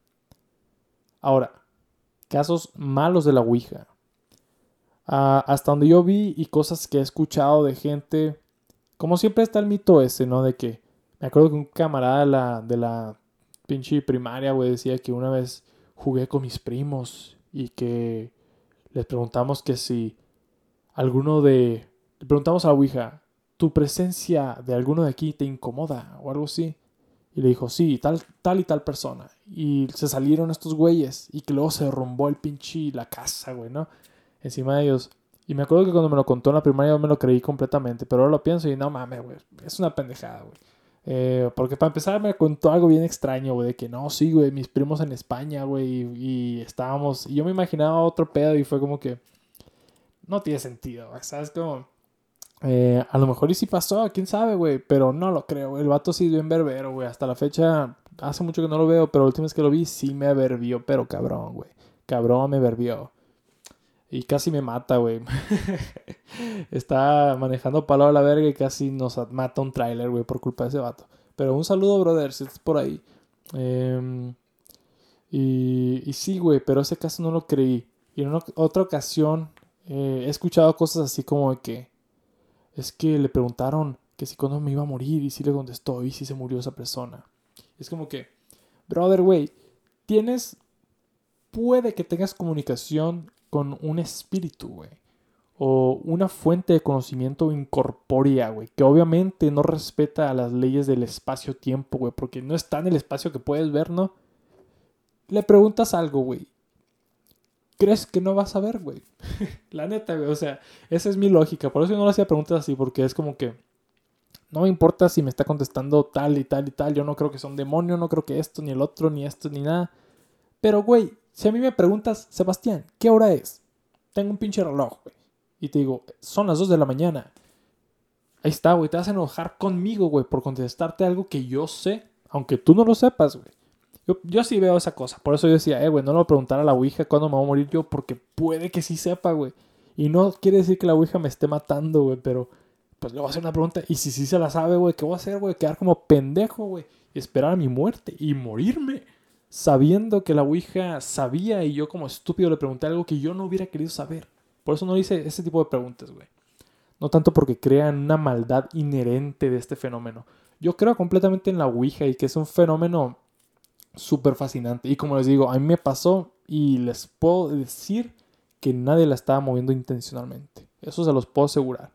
Ahora, casos malos de la Ouija. Ah, hasta donde yo vi y cosas que he escuchado de gente, como siempre está el mito ese, ¿no? De que, me acuerdo que un camarada de la, de la pinche primaria, güey, decía que una vez jugué con mis primos y que les preguntamos que si alguno de... Le preguntamos a la Ouija, ¿tu presencia de alguno de aquí te incomoda o algo así? Y le dijo, sí, tal, tal y tal persona. Y se salieron estos güeyes y que luego se derrumbó el pinche la casa, güey, ¿no? encima de ellos. Y me acuerdo que cuando me lo contó en la primaria yo me lo creí completamente, pero ahora lo pienso y no mames, güey, es una pendejada, güey. Eh, porque para empezar me contó algo bien extraño, güey, de que no, sí, güey, mis primos en España, güey, y, estábamos, y yo me imaginaba otro pedo y fue como que no tiene sentido, güey, ¿sabes? Como, eh, a lo mejor y sí pasó, quién sabe, güey, pero no lo creo, el vato sí es bien berbero, güey, hasta la fecha, hace mucho que no lo veo, pero la última vez que lo vi sí me verbió, pero cabrón, güey, cabrón me verbió. Y casi me mata, güey. Está manejando palo a la verga y casi nos mata un tráiler, güey, por culpa de ese vato. Pero un saludo, brother, si estás por ahí. Em, y, y, sí, güey, pero ese caso no lo creí. Y en otra ocasión eh, he escuchado cosas así como de que... Es que le preguntaron que si cuando me iba a morir y si le contestó y si se murió esa persona. Es como que, brother, güey, tienes... Puede que tengas comunicación con un espíritu, güey. O una fuente de conocimiento incorpórea, güey. Que obviamente no respeta a las leyes del espacio-tiempo, güey. Porque no está en el espacio que puedes ver, ¿no? Le preguntas algo, güey. ¿Crees que no vas a ver, güey? La neta, güey. O sea, esa es mi lógica. Por eso no le hacía preguntas así. Porque es como que... No me importa si me está contestando tal y tal y tal. Yo no creo que sea un demonio. No creo que esto, ni el otro, ni esto, ni nada. Pero, güey, si a mí me preguntas, Sebastián, ¿qué hora es? Tengo un pinche reloj, güey. Y te digo, son las 2 de la mañana. Ahí está, güey. Te vas a enojar conmigo, güey, por contestarte algo que yo sé, aunque tú no lo sepas, güey. Yo, sí veo esa cosa. Por eso yo decía, eh, güey, no lo preguntar a la Ouija cuándo me voy a morir yo, porque puede que sí sepa, güey. Y no quiere decir que la Ouija me esté matando, güey, pero pues le voy a hacer una pregunta. Y si sí se la sabe, güey, ¿qué voy a hacer, güey? Quedar como pendejo, güey. Esperar a mi muerte y morirme sabiendo que la Ouija sabía y yo como estúpido le pregunté algo que yo no hubiera querido saber. Por eso no hice ese tipo de preguntas, güey. No tanto porque crean una maldad inherente de este fenómeno. Yo creo completamente en la Ouija y que es un fenómeno súper fascinante. Y como les digo, a mí me pasó y les puedo decir que nadie la estaba moviendo intencionalmente. Eso se los puedo asegurar.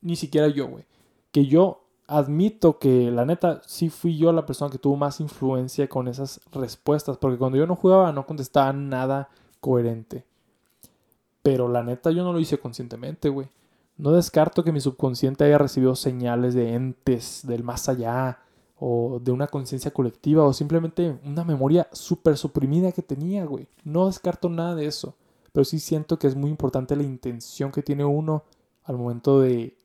Ni siquiera yo, güey. Que yo admito que la neta sí fui yo la persona que tuvo más influencia con esas respuestas, porque cuando yo no jugaba no contestaba nada coherente. Pero la neta yo no lo hice conscientemente, güey. No descarto que mi subconsciente haya recibido señales de entes del más allá o de una conciencia colectiva o simplemente una memoria súper suprimida que tenía, güey. No descarto nada de eso. Pero sí siento que es muy importante la intención que tiene uno al momento de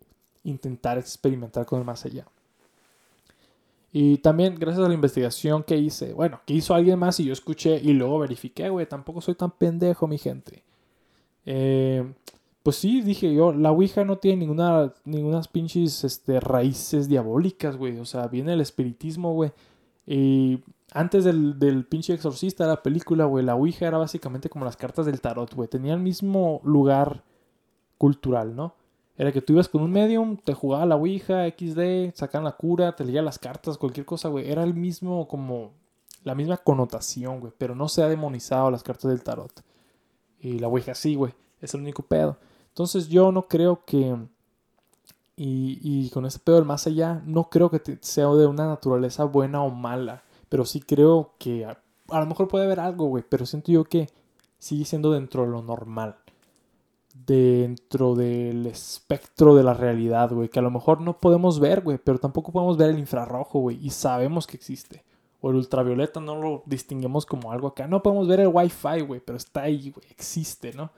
intentar experimentar con el más allá. Y también gracias a la investigación que hice, bueno, que hizo alguien más y yo escuché y luego verifiqué, güey, tampoco soy tan pendejo, mi gente. Eh, pues sí, dije yo, la Ouija no tiene ninguna, ninguna pinches este, raíces diabólicas, güey. O sea, viene el espiritismo, güey. Y antes del, del pinche exorcista la película, güey, la Ouija era básicamente como las cartas del tarot, güey. Tenía el mismo lugar cultural, ¿no? Era que tú ibas con un medium, te jugaba la Ouija, XD, sacan la cura, te leía las cartas, cualquier cosa, güey. Era el mismo, como, la misma connotación, güey. Pero no se ha demonizado las cartas del tarot. Y la Ouija sí, güey. Es el único pedo. Entonces yo no creo que... Y, y con ese pedo del más allá, no creo que sea de una naturaleza buena o mala. Pero sí creo que a, a lo mejor puede haber algo, güey. Pero siento yo que sigue siendo dentro de lo normal dentro del espectro de la realidad, güey, que a lo mejor no podemos ver, güey, pero tampoco podemos ver el infrarrojo, güey, y sabemos que existe. O el ultravioleta no lo distinguimos como algo acá. No podemos ver el wifi, güey, pero está ahí, güey, existe, ¿no?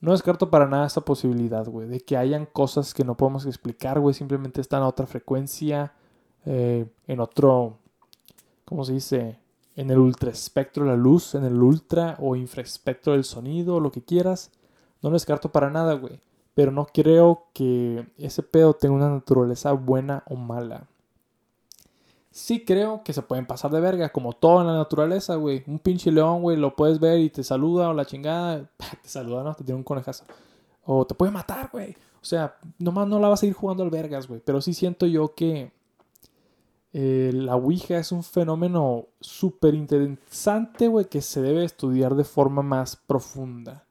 No descarto para nada esa posibilidad, güey, de que hayan cosas que no podemos explicar, güey, simplemente están a otra frecuencia, eh, en otro, ¿cómo se dice? En el ultraespectro de la luz, en el ultra o infraespectro del sonido, lo que quieras. No lo descarto para nada, güey. Pero no creo que ese pedo tenga una naturaleza buena o mala. Sí creo que se pueden pasar de verga, como todo en la naturaleza, güey. Un pinche león, güey, lo puedes ver y te saluda o la chingada. Te saluda, ¿no? Te tiene un conejazo. O te puede matar, güey. O sea, nomás no la vas a ir jugando al vergas, güey. Pero sí siento yo que eh, la Ouija es un fenómeno súper interesante, güey, que se debe estudiar de forma más profunda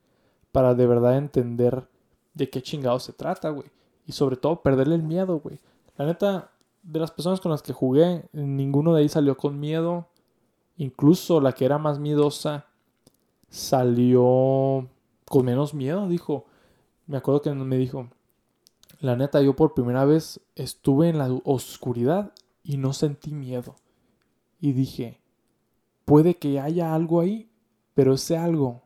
para de verdad entender de qué chingado se trata, güey. Y sobre todo perderle el miedo, güey. La neta, de las personas con las que jugué, ninguno de ahí salió con miedo. Incluso la que era más miedosa salió con menos miedo, dijo. Me acuerdo que me dijo, la neta, yo por primera vez estuve en la oscuridad y no sentí miedo. Y dije, puede que haya algo ahí, pero ese algo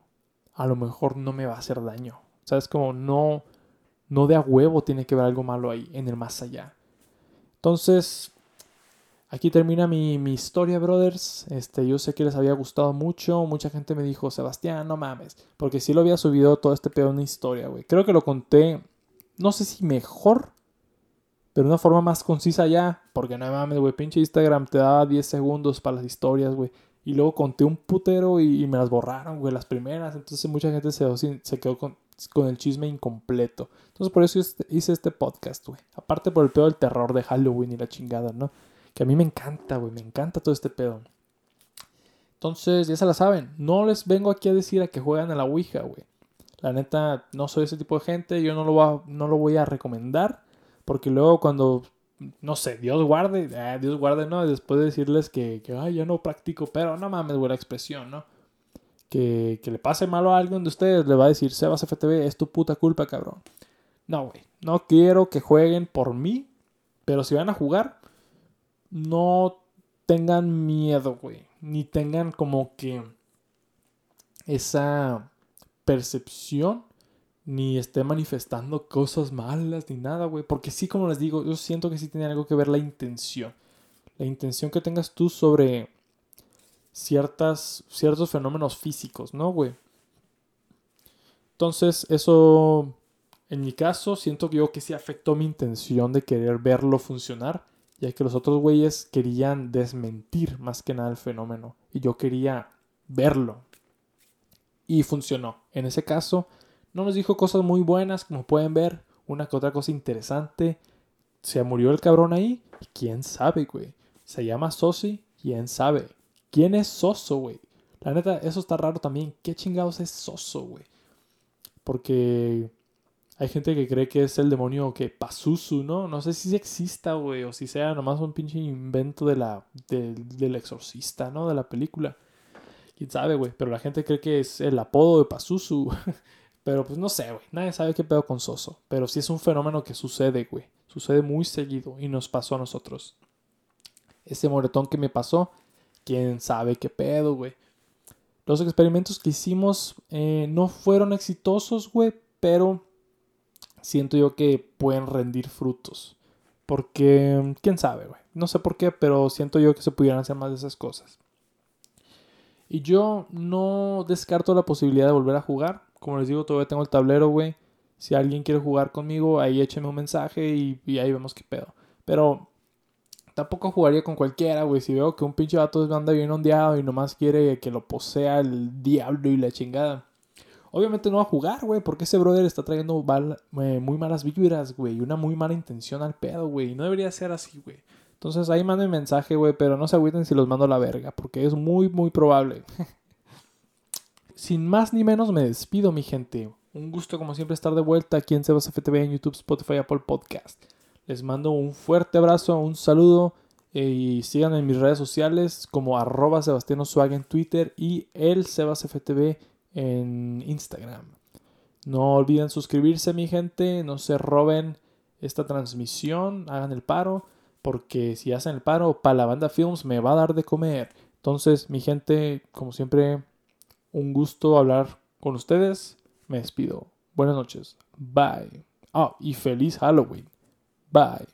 a lo mejor no me va a hacer daño. ¿Sabes? Como no, no de a huevo tiene que haber algo malo ahí, en el más allá. Entonces, aquí termina mi, mi, historia, brothers. Este, yo sé que les había gustado mucho. Mucha gente me dijo, Sebastián, no mames. Porque sí lo había subido todo este pedo en una historia, güey. Creo que lo conté, no sé si mejor, pero de una forma más concisa ya. Porque no mames, güey, pinche Instagram te daba 10 segundos para las historias, güey. Y luego conté un putero y, me las borraron, güey, las primeras. Entonces mucha gente se, quedó con, el chisme incompleto. Entonces por eso hice este podcast, güey. Aparte por el pedo del terror de Halloween y la chingada, ¿no? Que a mí me encanta, güey. Me encanta todo este pedo. Entonces, ya se la saben. No les vengo aquí a decir a que juegan a la Ouija, güey. La neta, no soy ese tipo de gente. Yo no lo, va, no lo voy a recomendar. Porque luego cuando no sé, Dios guarde, ah, Dios guarde, ¿no? Después de decirles que, que ay, yo no practico, pero no mames, buena expresión, ¿no? Que, que le pase malo a alguien de ustedes, le va a decir, Sebas FTV, es tu puta culpa, cabrón. No, güey, no quiero que jueguen por mí, pero si van a jugar, no tengan miedo, güey. Ni tengan como que esa percepción ni esté manifestando cosas malas ni nada, güey. Porque sí, como les digo, yo siento que sí tiene algo que ver la intención. La intención que tengas tú sobre ciertas, ciertos fenómenos físicos, ¿no, güey? Entonces, eso, en mi caso, siento yo que sí afectó mi intención de querer verlo funcionar, ya que los otros güeyes querían desmentir más que nada el fenómeno. Y yo quería verlo. Y funcionó. En ese caso, no nos dijo cosas muy buenas, como pueden ver. Una que otra cosa interesante. Se murió el cabrón ahí. ¿Quién sabe, güey? Se llama Sosi. ¿Quién sabe? ¿Quién es Soso, güey? La neta, eso está raro también. ¿Qué chingados es Soso, güey? Porque hay gente que cree que es el demonio que Pazuzu, ¿no? No sé si exista, güey, o si sea nomás un pinche invento de la, del exorcista, ¿no? De la película. Quién sabe, güey. Pero la gente cree que es el apodo de Pazuzu. Pero pues no sé, güey. Nadie sabe qué pedo con Soso. Pero sí es un fenómeno que sucede, güey. Sucede muy seguido y nos pasó a nosotros. Ese moretón que me pasó, quién sabe qué pedo, güey. Los experimentos que hicimos eh, no fueron exitosos, güey, pero siento yo que pueden rendir frutos. Porque, quién sabe, güey. No sé por qué, pero siento yo que se pudieran hacer más de esas cosas. Y yo no descarto la posibilidad de volver a jugar. Como les digo, todavía tengo el tablero, güey. Si alguien quiere jugar conmigo, ahí écheme un mensaje y, ahí vemos qué pedo. Pero tampoco jugaría con cualquiera, güey. Si veo que un pinche vato anda bien ondeado y nomás quiere que lo posea el diablo y la chingada. Obviamente no va a jugar, güey, porque ese brother está trayendo eh, muy malas vibras, güey, y una muy mala intención al pedo, güey. Y no debería ser así, güey. Entonces ahí manden mensaje, güey, pero no se agüiten si los mando a la verga, porque es muy, muy probable. Sin más ni menos me despido, mi gente. Un gusto como siempre estar de vuelta aquí en Sebas FTV en YouTube, Spotify, Apple Podcast. Les mando un fuerte abrazo, un saludo eh, y sigan en mis redes sociales como arroba Sebastiano en Twitter y el Sebas FTV en Instagram. No olviden suscribirse, mi gente. No se roben esta transmisión. Hagan el paro. Porque si hacen el paro, para la banda Films me va a dar de comer. Entonces, mi gente, como siempre, un gusto hablar con ustedes. Me despido. Buenas noches. Bye. Ah, y feliz Halloween. Bye.